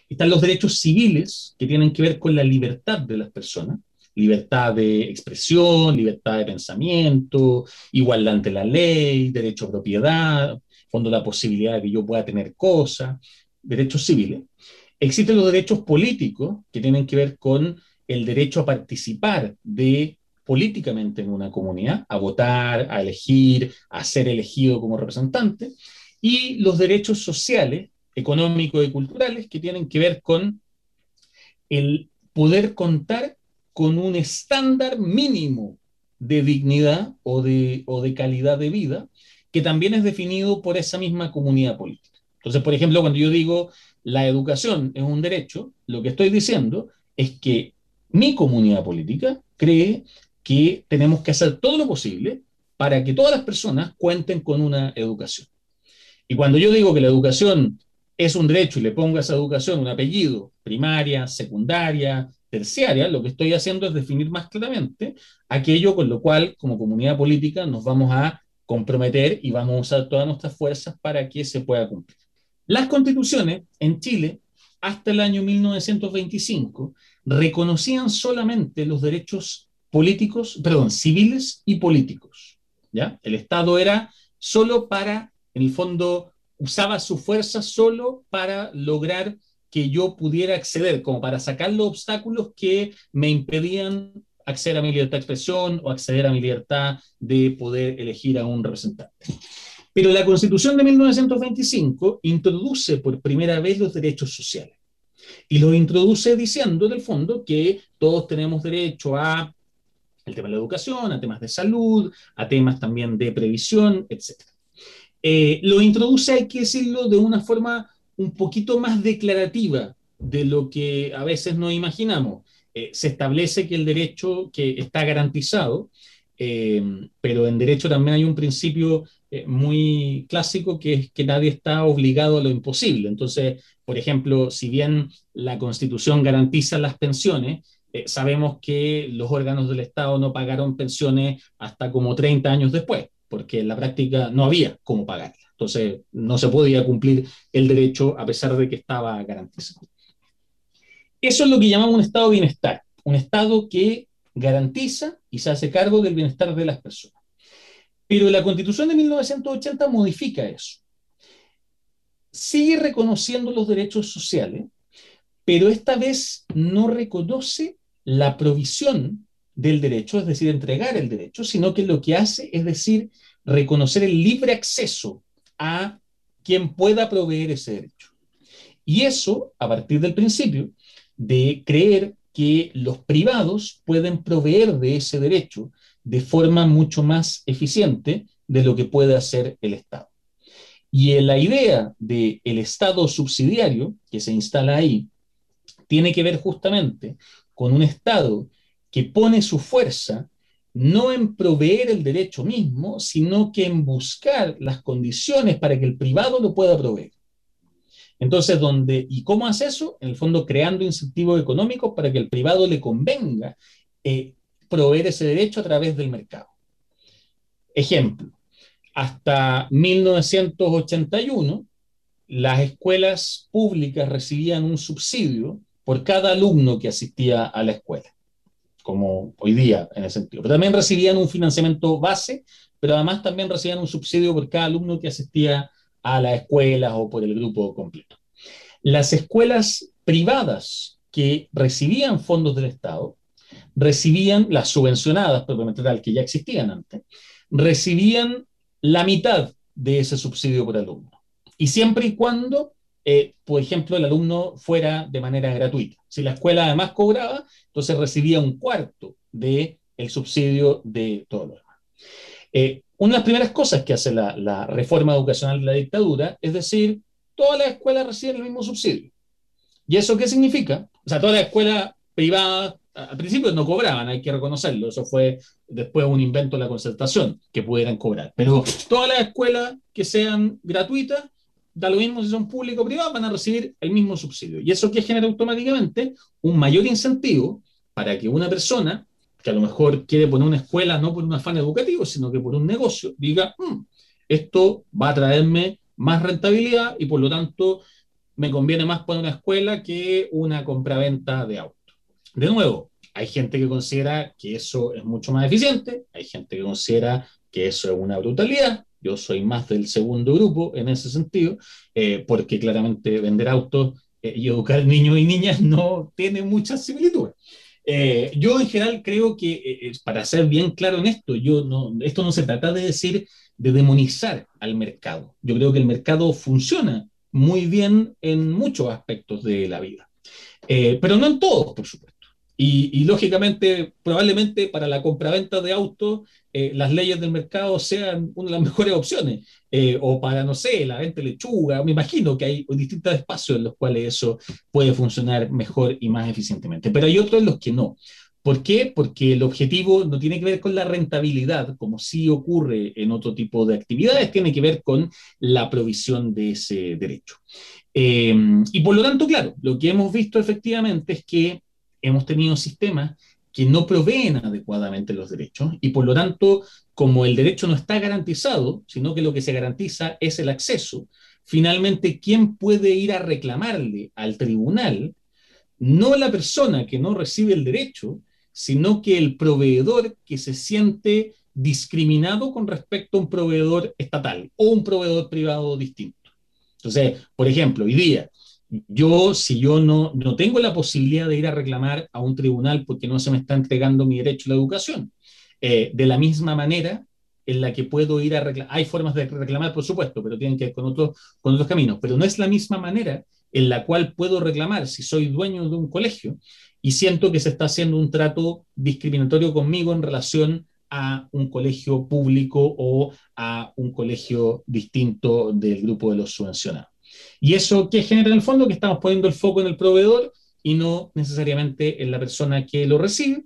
Están los derechos civiles, que tienen que ver con la libertad de las personas, libertad de expresión, libertad de pensamiento, igualdad ante la ley, derecho a propiedad, fondo la posibilidad de que yo pueda tener cosas, derechos civiles. Existen los derechos políticos, que tienen que ver con el derecho a participar de políticamente en una comunidad, a votar, a elegir, a ser elegido como representante, y los derechos sociales, económicos y culturales que tienen que ver con el poder contar con un estándar mínimo de dignidad o de, o de calidad de vida que también es definido por esa misma comunidad política. Entonces, por ejemplo, cuando yo digo la educación es un derecho, lo que estoy diciendo es que mi comunidad política cree que tenemos que hacer todo lo posible para que todas las personas cuenten con una educación. Y cuando yo digo que la educación es un derecho y le pongo a esa educación un apellido, primaria, secundaria, terciaria, lo que estoy haciendo es definir más claramente aquello con lo cual como comunidad política nos vamos a comprometer y vamos a usar todas nuestras fuerzas para que se pueda cumplir. Las constituciones en Chile hasta el año 1925 reconocían solamente los derechos políticos, perdón, civiles y políticos. ¿ya? El Estado era solo para, en el fondo, usaba su fuerza solo para lograr que yo pudiera acceder, como para sacar los obstáculos que me impedían acceder a mi libertad de expresión o acceder a mi libertad de poder elegir a un representante. Pero la Constitución de 1925 introduce por primera vez los derechos sociales. Y lo introduce diciendo, del fondo, que todos tenemos derecho a el tema de la educación, a temas de salud, a temas también de previsión, etc. Eh, lo introduce, hay que decirlo, de una forma un poquito más declarativa de lo que a veces no imaginamos. Eh, se establece que el derecho que está garantizado, eh, pero en derecho también hay un principio muy clásico que es que nadie está obligado a lo imposible. Entonces, por ejemplo, si bien la Constitución garantiza las pensiones, sabemos que los órganos del Estado no pagaron pensiones hasta como 30 años después, porque en la práctica no había cómo pagarlas. Entonces, no se podía cumplir el derecho a pesar de que estaba garantizado. Eso es lo que llamamos un estado de bienestar, un estado que garantiza y se hace cargo del bienestar de las personas. Pero la Constitución de 1980 modifica eso sigue reconociendo los derechos sociales, pero esta vez no reconoce la provisión del derecho, es decir, entregar el derecho, sino que lo que hace es decir, reconocer el libre acceso a quien pueda proveer ese derecho. Y eso a partir del principio de creer que los privados pueden proveer de ese derecho de forma mucho más eficiente de lo que puede hacer el Estado. Y la idea del el Estado subsidiario que se instala ahí tiene que ver justamente con un Estado que pone su fuerza no en proveer el derecho mismo, sino que en buscar las condiciones para que el privado lo pueda proveer. Entonces, ¿dónde y cómo hace eso? En el fondo, creando incentivos económicos para que el privado le convenga eh, proveer ese derecho a través del mercado. Ejemplo, hasta 1981, las escuelas públicas recibían un subsidio por cada alumno que asistía a la escuela, como hoy día en ese sentido. Pero también recibían un financiamiento base, pero además también recibían un subsidio por cada alumno que asistía a las escuelas o por el grupo completo. Las escuelas privadas que recibían fondos del Estado, recibían las subvencionadas, propiamente tal, que ya existían antes, recibían la mitad de ese subsidio por alumno. Y siempre y cuando, eh, por ejemplo, el alumno fuera de manera gratuita. Si la escuela además cobraba, entonces recibía un cuarto del el subsidio de todo lo demás. Eh, una de las primeras cosas que hace la, la, reforma educacional de la dictadura es decir, todas las escuelas reciben el mismo subsidio. ¿Y eso qué significa? O sea, todas las escuelas privadas, al principio no cobraban, hay que reconocerlo, eso fue después un invento de la concertación, que pudieran cobrar. Pero todas las escuelas que sean gratuitas, da lo mismo si son público o privadas, van a recibir el mismo subsidio. Y eso que genera automáticamente un mayor incentivo para que una persona que a lo mejor quiere poner una escuela no por un afán educativo, sino que por un negocio, diga, hmm, esto va a traerme más rentabilidad y por lo tanto me conviene más poner una escuela que una compraventa de auto. De nuevo, hay gente que considera que eso es mucho más eficiente, hay gente que considera que eso es una brutalidad. Yo soy más del segundo grupo en ese sentido, eh, porque claramente vender autos eh, y educar niños y niñas no tiene muchas similitudes. Eh, yo en general creo que, para ser bien claro en esto, yo no, esto no se trata de decir, de demonizar al mercado. Yo creo que el mercado funciona muy bien en muchos aspectos de la vida, pero no en todos, por supuesto. Y, lógicamente, probablemente para la compraventa de autos, eh, las leyes del mercado sean una de las mejores opciones. Eh, o para, no sé, la venta de lechuga. Me imagino que hay distintos espacios en los cuales eso puede funcionar mejor y más eficientemente. Pero hay otros en los que no. ¿Por qué? Porque el objetivo no tiene que ver con la rentabilidad, como sí ocurre en otro tipo de actividades, tiene que ver con la provisión de ese derecho. Eh, y por lo tanto, claro, lo que hemos visto efectivamente es que hemos tenido sistemas que no proveen adecuadamente los derechos y por lo tanto, como el derecho no está garantizado, sino que lo que se garantiza es el acceso, finalmente, ¿quién puede ir a reclamarle al tribunal? No la persona que no recibe el derecho, sino que el proveedor que se siente discriminado con respecto a un proveedor estatal o un proveedor privado distinto. Entonces, por ejemplo, hoy día, yo, si yo no, no tengo la posibilidad de ir a reclamar a un tribunal porque no se me está entregando mi derecho a la educación, eh, de la misma manera en la que puedo ir a reclamar, hay formas de reclamar, por supuesto, pero tienen que ver con, otros con otros caminos, pero no es la misma manera en la cual puedo reclamar si soy dueño de un colegio y siento que se está haciendo un trato discriminatorio conmigo en relación a un colegio público o a un colegio distinto del grupo de los subvencionados. ¿Y eso qué genera en el fondo? Que estamos poniendo el foco en el proveedor y no necesariamente en la persona que lo recibe.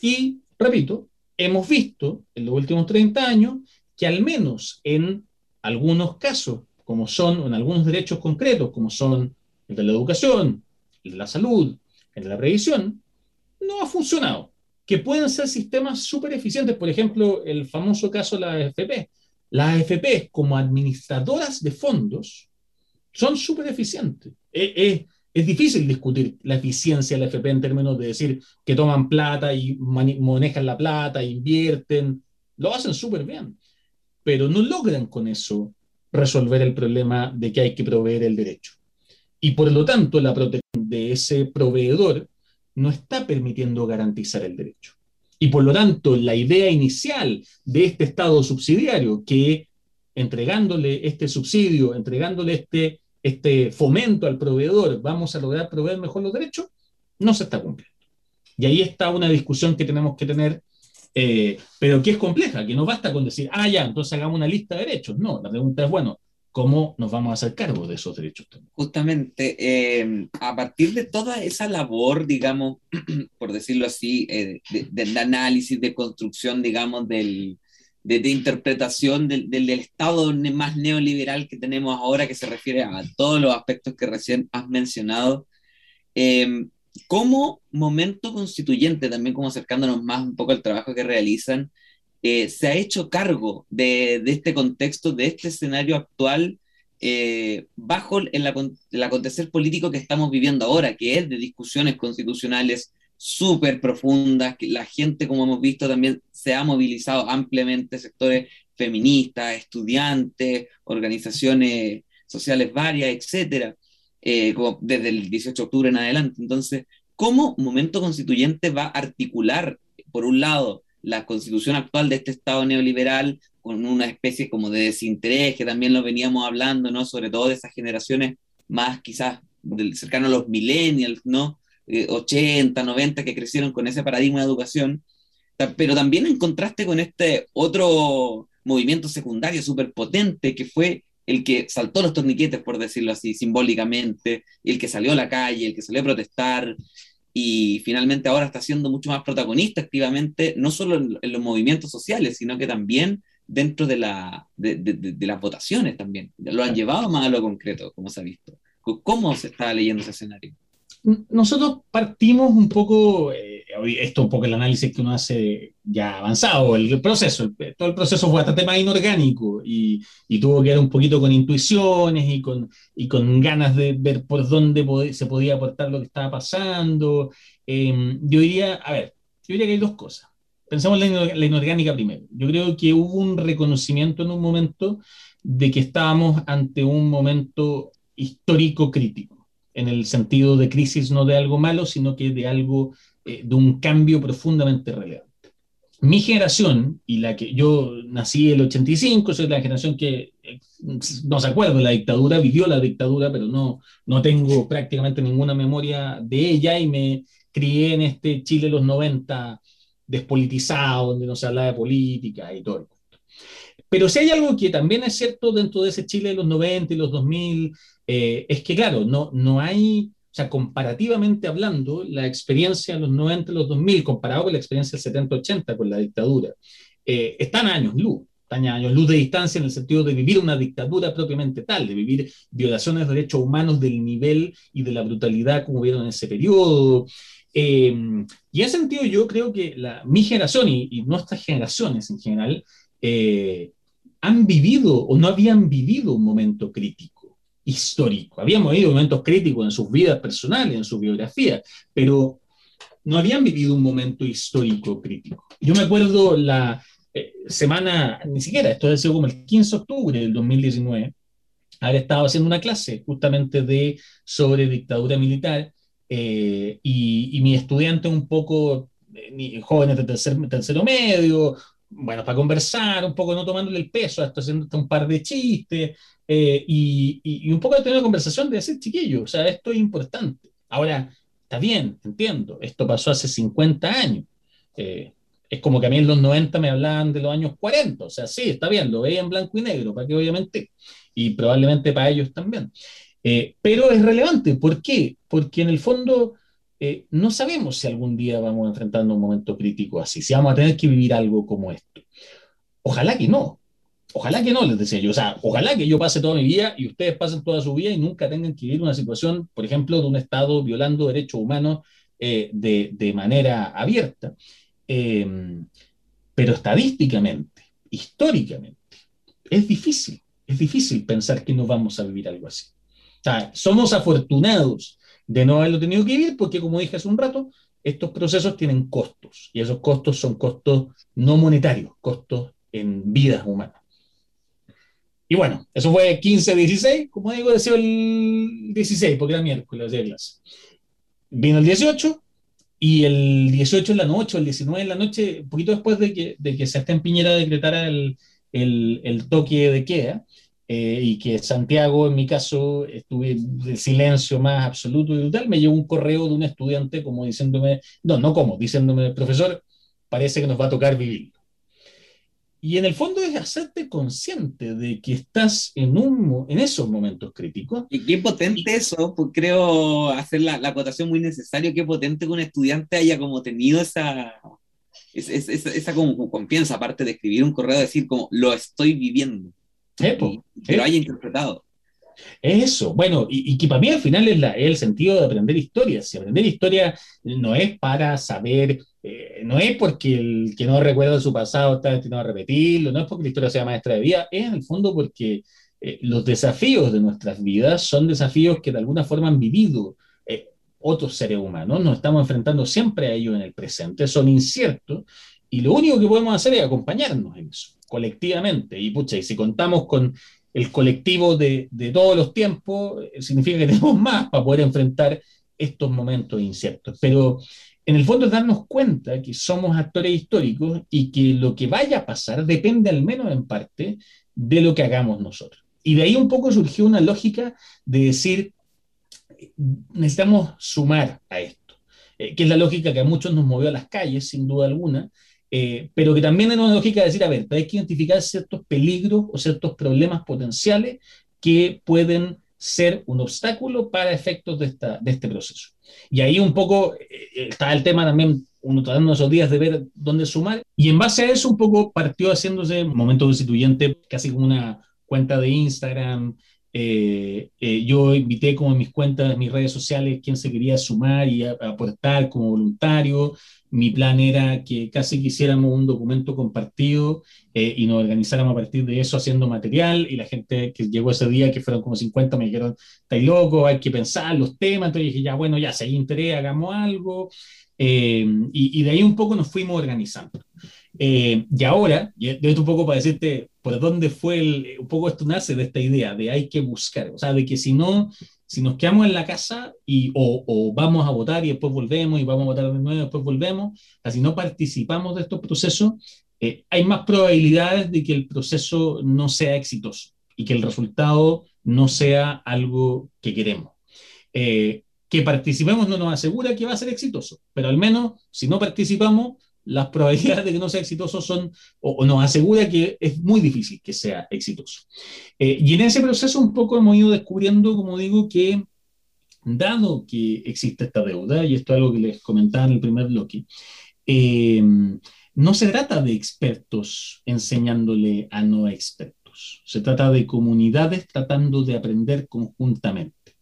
Y, repito, hemos visto en los últimos 30 años que al menos en algunos casos, como son en algunos derechos concretos, como son el de la educación, el de la salud, el de la previsión, no ha funcionado. Que pueden ser sistemas súper eficientes, por ejemplo, el famoso caso de la AFP. Las AFP, como administradoras de fondos, son súper eficientes. Es, es, difícil discutir la eficiencia de la FP en términos de decir que toman plata y manejan la plata, invierten, lo hacen súper bien, pero no logran con eso resolver el problema de que hay que proveer el derecho. Y por lo tanto, la protección de ese proveedor no está permitiendo garantizar el derecho. Y por lo tanto, la idea inicial de este Estado subsidiario, que entregándole este subsidio, entregándole este, este fomento al proveedor, vamos a lograr proveer mejor los derechos, no se está cumpliendo. Y ahí está una discusión que tenemos que tener, eh, pero que es compleja, que no basta con decir, ah, ya, entonces hagamos una lista de derechos. No, la pregunta es, bueno, ¿cómo nos vamos a hacer cargo de esos derechos? Justamente, eh, a partir de toda esa labor, digamos, por decirlo así, eh, de, análisis, de construcción, digamos, del, de, interpretación del, Estado más neoliberal que tenemos ahora, que se refiere a todos los aspectos que recién has mencionado. Eh, como momento constituyente, también como acercándonos más un poco al trabajo que realizan, eh, se ha hecho cargo de, este contexto, de este escenario actual, eh, bajo el, acontecer político que estamos viviendo ahora, que es de discusiones constitucionales súper profundas, que la gente, como hemos visto, también se ha movilizado ampliamente, sectores feministas, estudiantes, organizaciones sociales varias, etcétera, eh, desde el 18 de octubre en adelante. Entonces, ¿cómo Momento Constituyente va a articular, por un lado, la constitución actual de este Estado neoliberal con una especie como de desinterés, que también lo veníamos hablando, ¿no? Sobre todo de esas generaciones más quizás cercano a los millennials, ¿no? 80, eh, 90 que crecieron con ese paradigma de educación, pero también en contraste con este otro movimiento secundario súper potente que fue el que saltó los torniquetes, por decirlo así, simbólicamente, el que salió a la calle, el que salió a protestar. y finalmente ahora está siendo mucho más protagonista activamente, no solo en, los movimientos sociales, sino que también dentro de, la, de, de, las votaciones también. Lo han llevado más a lo concreto, como se ha visto. ¿Cómo se está leyendo ese escenario? Nosotros partimos un poco, eh, esto un poco el análisis que uno hace ya avanzado, el, proceso, todo el proceso fue bastante más inorgánico y, tuvo que ver un poquito con intuiciones y con, ganas de ver por dónde se podía aportar lo que estaba pasando. Em, yo diría, a ver, yo diría que hay dos cosas. Pensamos en la inorgánica primero. Yo creo que hubo un reconocimiento en un momento de que estábamos ante un momento histórico crítico en el sentido de crisis no de algo malo, sino que de algo, eh, de un cambio profundamente relevante. Mi generación, y la que yo nací el 85, soy la generación que eh, no se acuerda la dictadura, vivió la dictadura, pero no, no tengo prácticamente ninguna memoria de ella y me crié en este Chile de los 90 despolitizado, donde no se hablaba de política y todo. Pero si hay algo que también es cierto dentro de ese Chile de los 90 y los 2000, eh, es que, claro, no, no hay, o sea, comparativamente hablando, la experiencia de los 90 y los 2000, comparado con la experiencia del 70-80 con la dictadura, eh, están a años luz, están a años luz de distancia en el sentido de vivir una dictadura propiamente tal, de vivir violaciones de derechos humanos del nivel y de la brutalidad como vieron en ese periodo. Eh, y en ese sentido yo creo que la, mi generación y, nuestras generaciones en general han vivido o no habían vivido un momento crítico histórico. Habíamos vivido momentos críticos en sus vidas personales, en su biografía, pero no habían vivido un momento histórico crítico. Yo me acuerdo la eh, semana, ni siquiera, esto debe ser como el 15 de octubre del 2019, haber estado haciendo una clase justamente de, sobre dictadura militar eh, y, mi estudiante un poco, eh, jóvenes de tercer, tercero medio, bueno, para conversar, un poco no tomándole el peso, hasta haciendo un par de chistes, eh, y, un poco de tener una conversación de decir, chiquillo, o sea, esto es importante. Ahora, está bien, entiendo, esto pasó hace 50 años. Eh, es como que a mí en los 90 me hablaban de los años 40, o sea, sí, está bien, lo veía en blanco y negro, para que obviamente, y probablemente para ellos también. Eh, pero es relevante, ¿por qué? Porque en el fondo no sabemos si algún día vamos enfrentando un momento crítico así, si vamos a tener que vivir algo como esto. Ojalá que no, Ojalá que no, les decía yo. O sea, ojalá que yo pase toda mi vida y ustedes pasen toda su vida y nunca tengan que vivir una situación, por ejemplo, de un Estado violando derechos humanos eh, de, manera abierta. Em, pero estadísticamente, históricamente, es difícil, es difícil pensar que no vamos a vivir algo así. O sea, somos afortunados de no haberlo tenido que vivir porque, como dije hace un rato, estos procesos tienen costos y esos costos son costos no monetarios, costos en vidas humanas. Y bueno, eso fue 15-16, como digo, decía el 16, porque era miércoles de clase. Vino el 18, y el 18 en la noche, el 19 en la noche, un poquito después de que, de que Sebastián Piñera decretara el, el, el toque de queda, eh, y que Santiago, en mi caso, estuve en silencio más absoluto y brutal, me llegó un correo de un estudiante como diciéndome, no, no como, diciéndome, profesor, parece que nos va a tocar vivir. Y en el fondo es hacerte consciente de que estás en, un, en esos momentos críticos. Y qué potente eso, pues creo hacer la, la acotación muy necesaria, qué potente que un estudiante haya como tenido esa, esa, esa, como confianza, aparte de escribir un correo, decir como lo estoy viviendo. Que lo haya interpretado. Eso, bueno, y, que para mí al final es, el sentido de aprender historia. Si aprender historia no es para saber, eh, no es porque el que no recuerda su pasado está destinado a repetirlo, no es porque la historia sea maestra de vida, es en el fondo porque eh, los desafíos de nuestras vidas son desafíos que de alguna forma han vivido eh, otros seres humanos, nos estamos enfrentando siempre a ellos en el presente, son inciertos, y lo único que podemos hacer es acompañarnos en eso, colectivamente. Y pucha, y si contamos con el colectivo de, todos los tiempos, eh, significa que tenemos más para poder enfrentar estos momentos inciertos. Pero en el fondo es darnos cuenta que somos actores históricos y que lo que vaya a pasar depende al menos en parte de lo que hagamos nosotros. Y de ahí un poco surgió una lógica de decir, necesitamos sumar a esto, eh, que es la lógica que a muchos nos movió a las calles, sin duda alguna, eh, pero que también es una lógica de decir, a ver, hay que identificar ciertos peligros o ciertos problemas potenciales que pueden ser un obstáculo para efectos de, esta, de este proceso. Y ahí un poco eh, está el tema también, uno tratando esos días de ver dónde sumar, y en base a eso un poco partió haciéndose momento constituyente casi como una cuenta de Instagram, eh, eh, yo invité como en mis cuentas, en mis redes sociales, quien se quería sumar y aportar como voluntario. Mi plan era que casi quisiéramos un documento compartido eh, y nos organizáramos a partir de eso haciendo material. Y la gente que llegó ese día, que fueron como 50, me dijeron, estáis loco, hay que pensar los temas. Entonces dije, ya, bueno, ya, si hay interés, hagamos algo. y, y de ahí un poco nos fuimos organizando. Eh, y ahora, y esto un poco para decirte por dónde fue el, un poco esto nace de esta idea de hay que buscar, o sea, de que si no, si nos quedamos en la casa y, o, o vamos a votar y después volvemos y vamos a votar de nuevo y después volvemos, o si no participamos de estos procesos, eh, hay más probabilidades de que el proceso no sea exitoso y que el resultado no sea algo que queremos. Eh, que participemos no nos asegura que va a ser exitoso, pero al menos si no participamos, las probabilidades de que no sea exitoso son, o, nos asegura que es muy difícil que sea exitoso. Eh, y en ese proceso un poco hemos ido descubriendo, como digo, que dado que existe esta deuda, y esto es algo que les comentaba en el primer bloque, eh, no se trata de expertos enseñándole a no expertos, se trata de comunidades tratando de aprender conjuntamente.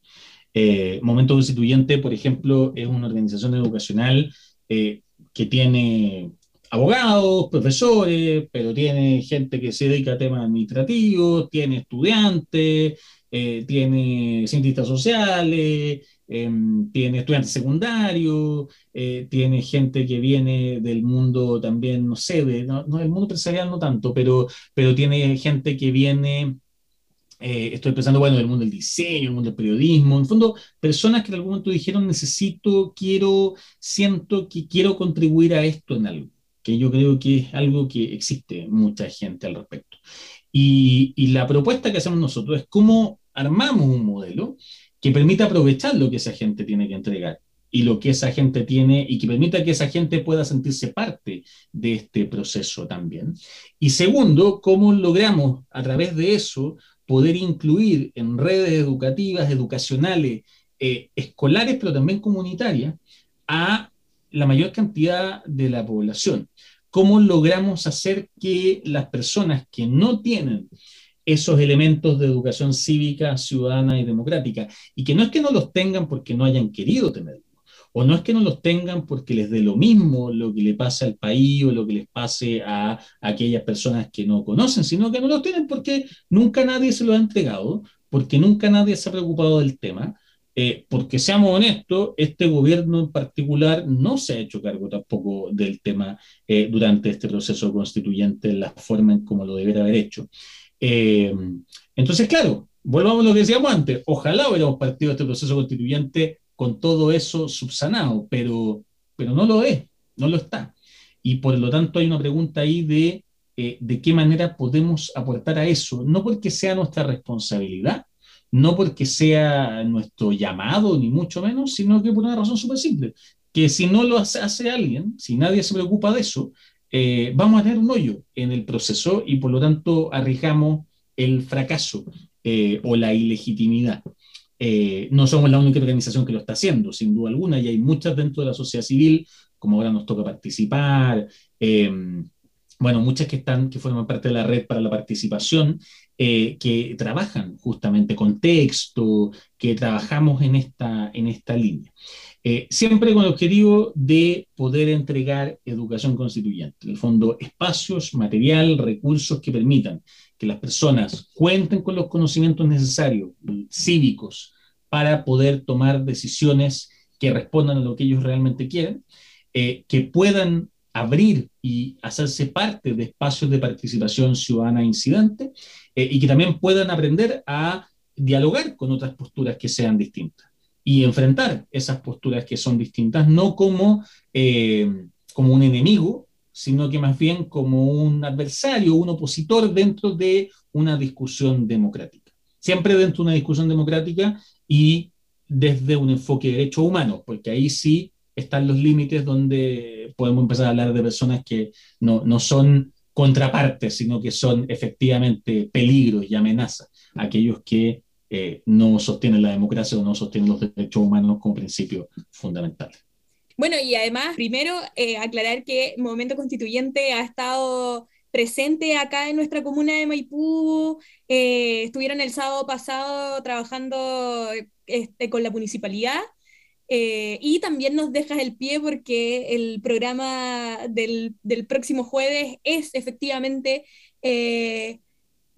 Eh, Momento Constituyente, por ejemplo, es una organización educacional eh, que tiene abogados, profesores, pero tiene gente que se dedica a temas administrativos, tiene estudiantes, eh, tiene cientistas sociales, em, tiene estudiantes secundarios, eh, tiene gente que viene del mundo también, no sé, no, del mundo empresarial no tanto, pero, pero tiene gente que viene eh, estoy pensando, bueno, del mundo del diseño, el mundo del periodismo, en fondo, personas que en algún momento dijeron, necesito, quiero, siento que quiero contribuir a esto en algo, que yo creo que es algo que existe mucha gente al respecto. Y, y la propuesta que hacemos nosotros es cómo armamos un modelo que permita aprovechar lo que esa gente tiene que entregar y lo que esa gente tiene y que permita que esa gente pueda sentirse parte de este proceso también. Y segundo, cómo logramos a través de eso poder incluir en redes educativas, educacionales, eh, escolares, pero también comunitarias, a la mayor cantidad de la población. ¿Cómo logramos hacer que las personas que no tienen esos elementos de educación cívica, ciudadana y democrática, y que no es que no los tengan porque no hayan querido tenerlos, o no es que no los tengan porque les dé lo mismo lo que le pasa al país o lo que les pase a, aquellas personas que no conocen, sino que no los tienen porque nunca nadie se lo ha entregado, porque nunca nadie se ha preocupado del tema, eh, porque seamos honestos, este gobierno en particular no se ha hecho cargo tampoco del tema eh, durante este proceso constituyente en la forma en como lo debería haber hecho. Eh, entonces, claro, volvamos a lo que decíamos antes, ojalá hubiéramos partido este proceso constituyente con todo eso subsanado, pero, pero no lo es, no lo está. Y por lo tanto hay una pregunta ahí de eh, de qué manera podemos aportar a eso, no porque sea nuestra responsabilidad, no porque sea nuestro llamado, ni mucho menos, sino que por una razón súper simple, que si no lo hace, alguien, si nadie se preocupa de eso, eh, vamos a tener un hoyo en el proceso y por lo tanto arriesgamos el fracaso eh, o la ilegitimidad. Eh, no somos la única organización que lo está haciendo, sin duda alguna, y hay muchas dentro de la sociedad civil, como ahora nos toca participar, eh, bueno, muchas que están, que forman parte de la red para la participación, eh, que trabajan justamente con texto, que trabajamos en esta, en esta línea. siempre con el objetivo de poder entregar educación constituyente, en el fondo, espacios, material, recursos que permitan que las personas cuenten con los conocimientos necesarios, cívicos, para poder tomar decisiones que respondan a lo que ellos realmente quieren, eh, que puedan abrir y hacerse parte de espacios de participación ciudadana incidente eh, y que también puedan aprender a dialogar con otras posturas que sean distintas y enfrentar esas posturas que son distintas, no como, eh, como un enemigo, sino que más bien como un adversario, un opositor dentro de una discusión democrática. Siempre dentro de una discusión democrática y desde un enfoque de derechos humanos, porque ahí sí están los límites donde podemos empezar a hablar de personas que no, no son contrapartes, sino que son efectivamente peligros y amenazas, aquellos que no sostienen la democracia o no sostienen los derechos humanos como principio fundamental. Bueno, y además, primero, aclarar que Movimiento Constituyente ha estado presente acá en nuestra comuna de Maipú. Eh, estuvieron el sábado pasado trabajando este, con la municipalidad. Eh, y también nos dejas el pie porque el programa del, próximo jueves es efectivamente eh,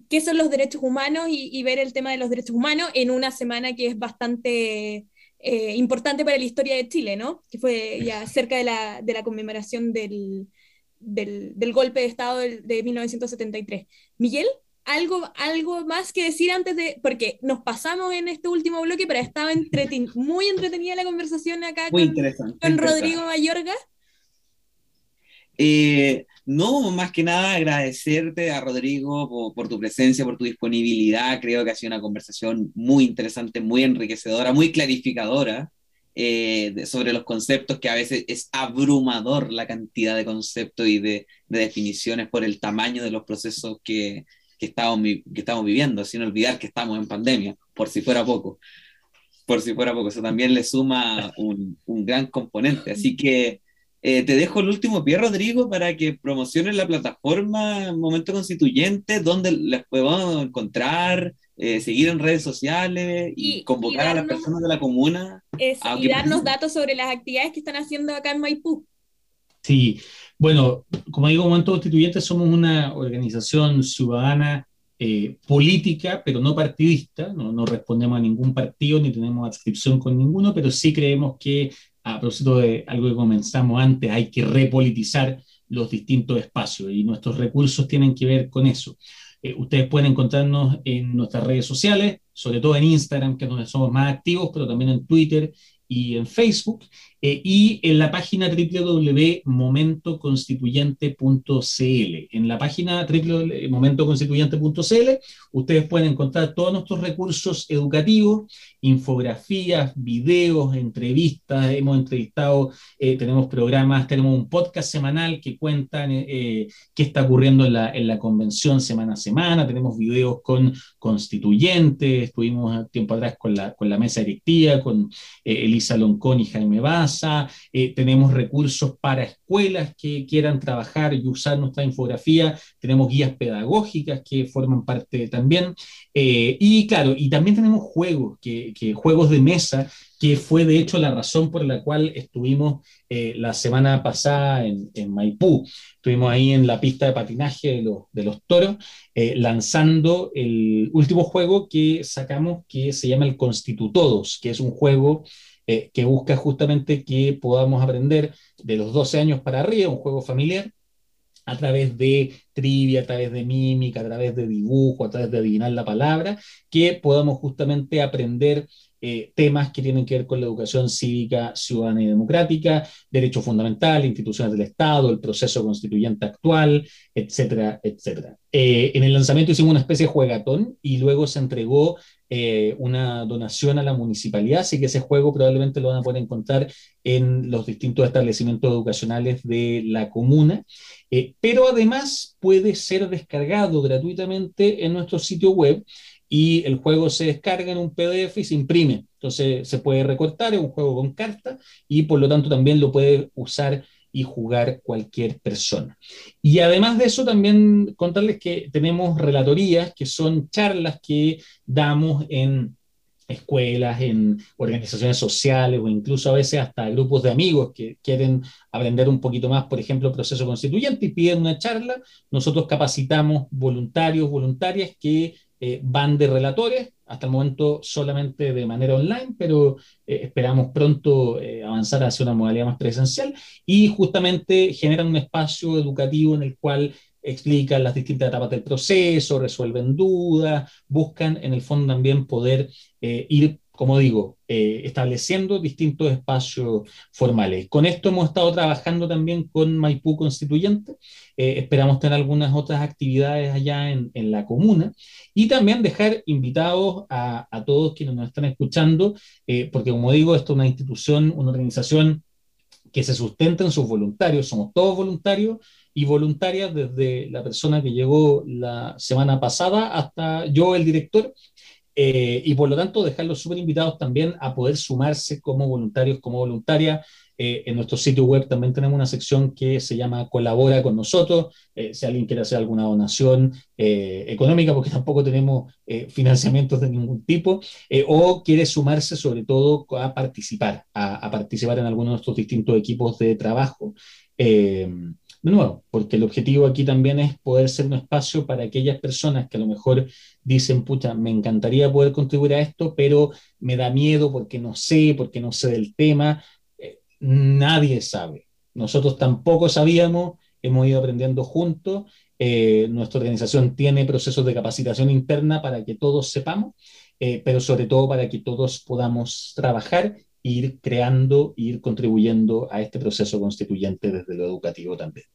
qué son los derechos humanos y, ver el tema de los derechos humanos en una semana que es bastante importante para la historia de Chile, ¿no? Que fue ya cerca de la, de la conmemoración del, del, golpe de Estado de, 1973. Miguel, ¿algo, ¿algo más que decir antes de...? Porque nos pasamos en este último bloque, pero estaba muy entretenida la conversación acá con, con Rodrigo Mayorga. Eh, no, más que nada agradecerte a Rodrigo por, tu presencia, por tu disponibilidad. Creo que ha sido una conversación muy interesante, muy enriquecedora, muy clarificadora. Eh, sobre los conceptos, que a veces es abrumador la cantidad de conceptos y de, definiciones por el tamaño de los procesos que, estamos, viviendo, sin olvidar que estamos en pandemia, por si fuera poco. Por si fuera poco, eso también le suma un gran componente. Así que eh, te dejo el último pie, Rodrigo, para que promociones la plataforma Momento Constituyente, donde les podemos encontrar, eh, seguir en redes sociales y, convocar a las personas de la comuna. y darnos datos sobre las actividades que están haciendo acá en Maipú. Sí, bueno, como digo, Momento Constituyente somos una organización ciudadana eh, política, pero no partidista, no, no, respondemos a ningún partido ni tenemos adscripción con ninguno, pero sí creemos que, a propósito de algo que comenzamos antes, hay que repolitizar los distintos espacios y nuestros recursos tienen que ver con eso. Eh, ustedes pueden encontrarnos en nuestras redes sociales, sobre todo en Instagram, que es donde somos más activos, pero también en Twitter y en Facebook, eh, y en la página www.momentoconstituyente.cl. En la página www.momentoconstituyente.cl ustedes pueden encontrar todos nuestros recursos educativos, infografías, videos, entrevistas, hemos entrevistado, eh, tenemos programas, tenemos un podcast semanal que cuentan eh, qué está ocurriendo en la, en la convención semana a semana, tenemos videos con constituyentes, estuvimos tiempo atrás con la, con la mesa directiva, con Elisa Loncón y Jaime Vaz, eh, tenemos recursos para escuelas que quieran trabajar y usar nuestra infografía, tenemos guías pedagógicas que forman parte también, eh, y claro, y también tenemos juegos, que, juegos de mesa, que fue de hecho la razón por la cual estuvimos eh, la semana pasada en, Maipú. Estuvimos ahí en la pista de patinaje de los, de los toros, lanzando el último juego que sacamos que se llama el Constitutodos, que es un juego eh, que busca justamente que podamos aprender de los 12 años para arriba, un juego familiar, a través de trivia, a través de mímica, a través de dibujo, a través de adivinar la palabra, que podamos justamente aprender eh, temas que tienen que ver con la educación cívica, ciudadana y democrática, derechos fundamentales, instituciones del Estado, el proceso constituyente actual, etcétera, etcétera. Eh, en el lanzamiento hicimos una especie de juegatón y luego se entregó eh, una donación a la municipalidad, así que ese juego probablemente lo van a poder encontrar en los distintos establecimientos educacionales de la comuna, pero además puede ser descargado gratuitamente en nuestro sitio web y el juego se descarga en un PDF y se imprime. Entonces se puede recortar, es un juego con carta y por lo tanto también lo puede usar y jugar cualquier persona. Y además de eso, también contarles que tenemos relatorías, que son charlas que damos en escuelas, en organizaciones sociales o incluso a veces hasta grupos de amigos que quieren aprender un poquito más, por ejemplo, proceso constituyente y piden una charla. Nosotros capacitamos voluntarios, voluntarias que eh, van de relatores, hasta el momento solamente de manera online, pero eh, esperamos pronto eh, avanzar hacia una modalidad más presencial y justamente generan un espacio educativo en el cual explican las distintas etapas del proceso, resuelven dudas, buscan en el fondo también poder ir como digo, eh, estableciendo distintos espacios formales. Con esto hemos estado trabajando también con Maipú Constituyente, eh, esperamos tener algunas otras actividades allá en, la comuna. Y también dejar invitados a, todos quienes nos están escuchando, eh, porque como digo, esto es una institución, una organización que se sustenta en sus voluntarios, somos todos voluntarios y voluntarias desde la persona que llegó la semana pasada hasta yo, el director, eh, y por lo tanto dejarlos súper invitados también a poder sumarse como voluntarios, como voluntarias. Eh, en nuestro sitio web también tenemos una sección que se llama Colabora con nosotros. Eh, si alguien quiere hacer alguna donación económica, porque tampoco tenemos financiamientos de ningún tipo, o quiere sumarse sobre todo a participar, a, a, participar en alguno de nuestros distintos equipos de trabajo de nuevo, porque el objetivo aquí también es poder ser un espacio para aquellas personas que a lo mejor dicen, pucha, me encantaría poder contribuir a esto, pero me da miedo porque no sé, porque no sé del tema. Eh, nadie sabe. Nosotros tampoco sabíamos, hemos ido aprendiendo juntos. Eh, nuestra organización tiene procesos de capacitación interna para que todos sepamos, eh, pero sobre todo para que todos podamos trabajar ir creando, ir contribuyendo a este proceso constituyente desde lo educativo también.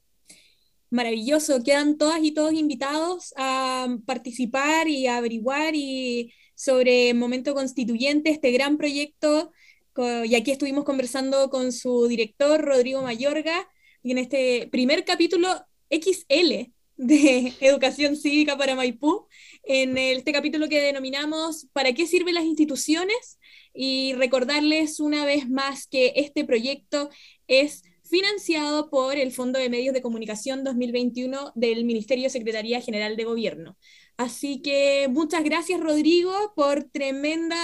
Maravilloso, quedan todas y todos invitados a participar y a averiguar y sobre Momento Constituyente, este gran proyecto, y aquí estuvimos conversando con su director, Rodrigo Mayorga, y en este primer capítulo XL de Educación Cívica para Maipú, en este capítulo que denominamos ¿Para qué sirven las instituciones? y recordarles una vez más que este proyecto es financiado por el Fondo de Medios de Comunicación 2021 del Ministerio de Secretaría General de Gobierno. Así que muchas gracias Rodrigo por tremenda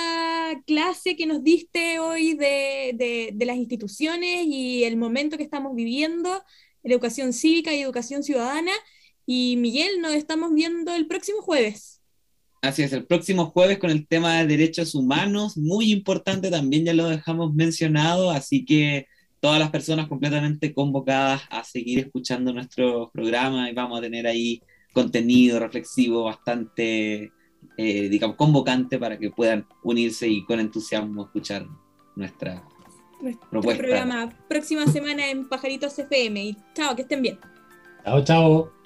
clase que nos diste hoy de, de las instituciones y el momento que estamos viviendo, la educación cívica y educación ciudadana. Y Miguel, nos estamos viendo el próximo jueves. Así es, el próximo jueves con el tema de derechos humanos, muy importante también, ya lo dejamos mencionado, así que todas las personas completamente convocadas a seguir escuchando nuestro programa y vamos a tener ahí contenido reflexivo bastante, eh, digamos, convocante para que puedan unirse y con entusiasmo escuchar nuestra propuesta. programa próxima semana en Pajaritos FM y chao, que estén bien. Chao, chao.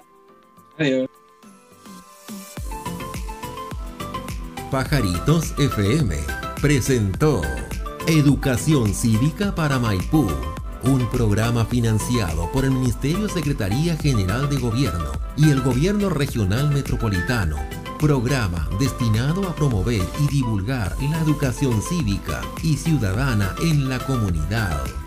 Pajaritos FM presentó Educación Cívica para Maipú, un programa financiado por el Ministerio Secretaría General de Gobierno y el Gobierno Regional Metropolitano. Programa destinado a promover y divulgar la educación cívica y ciudadana en la comunidad.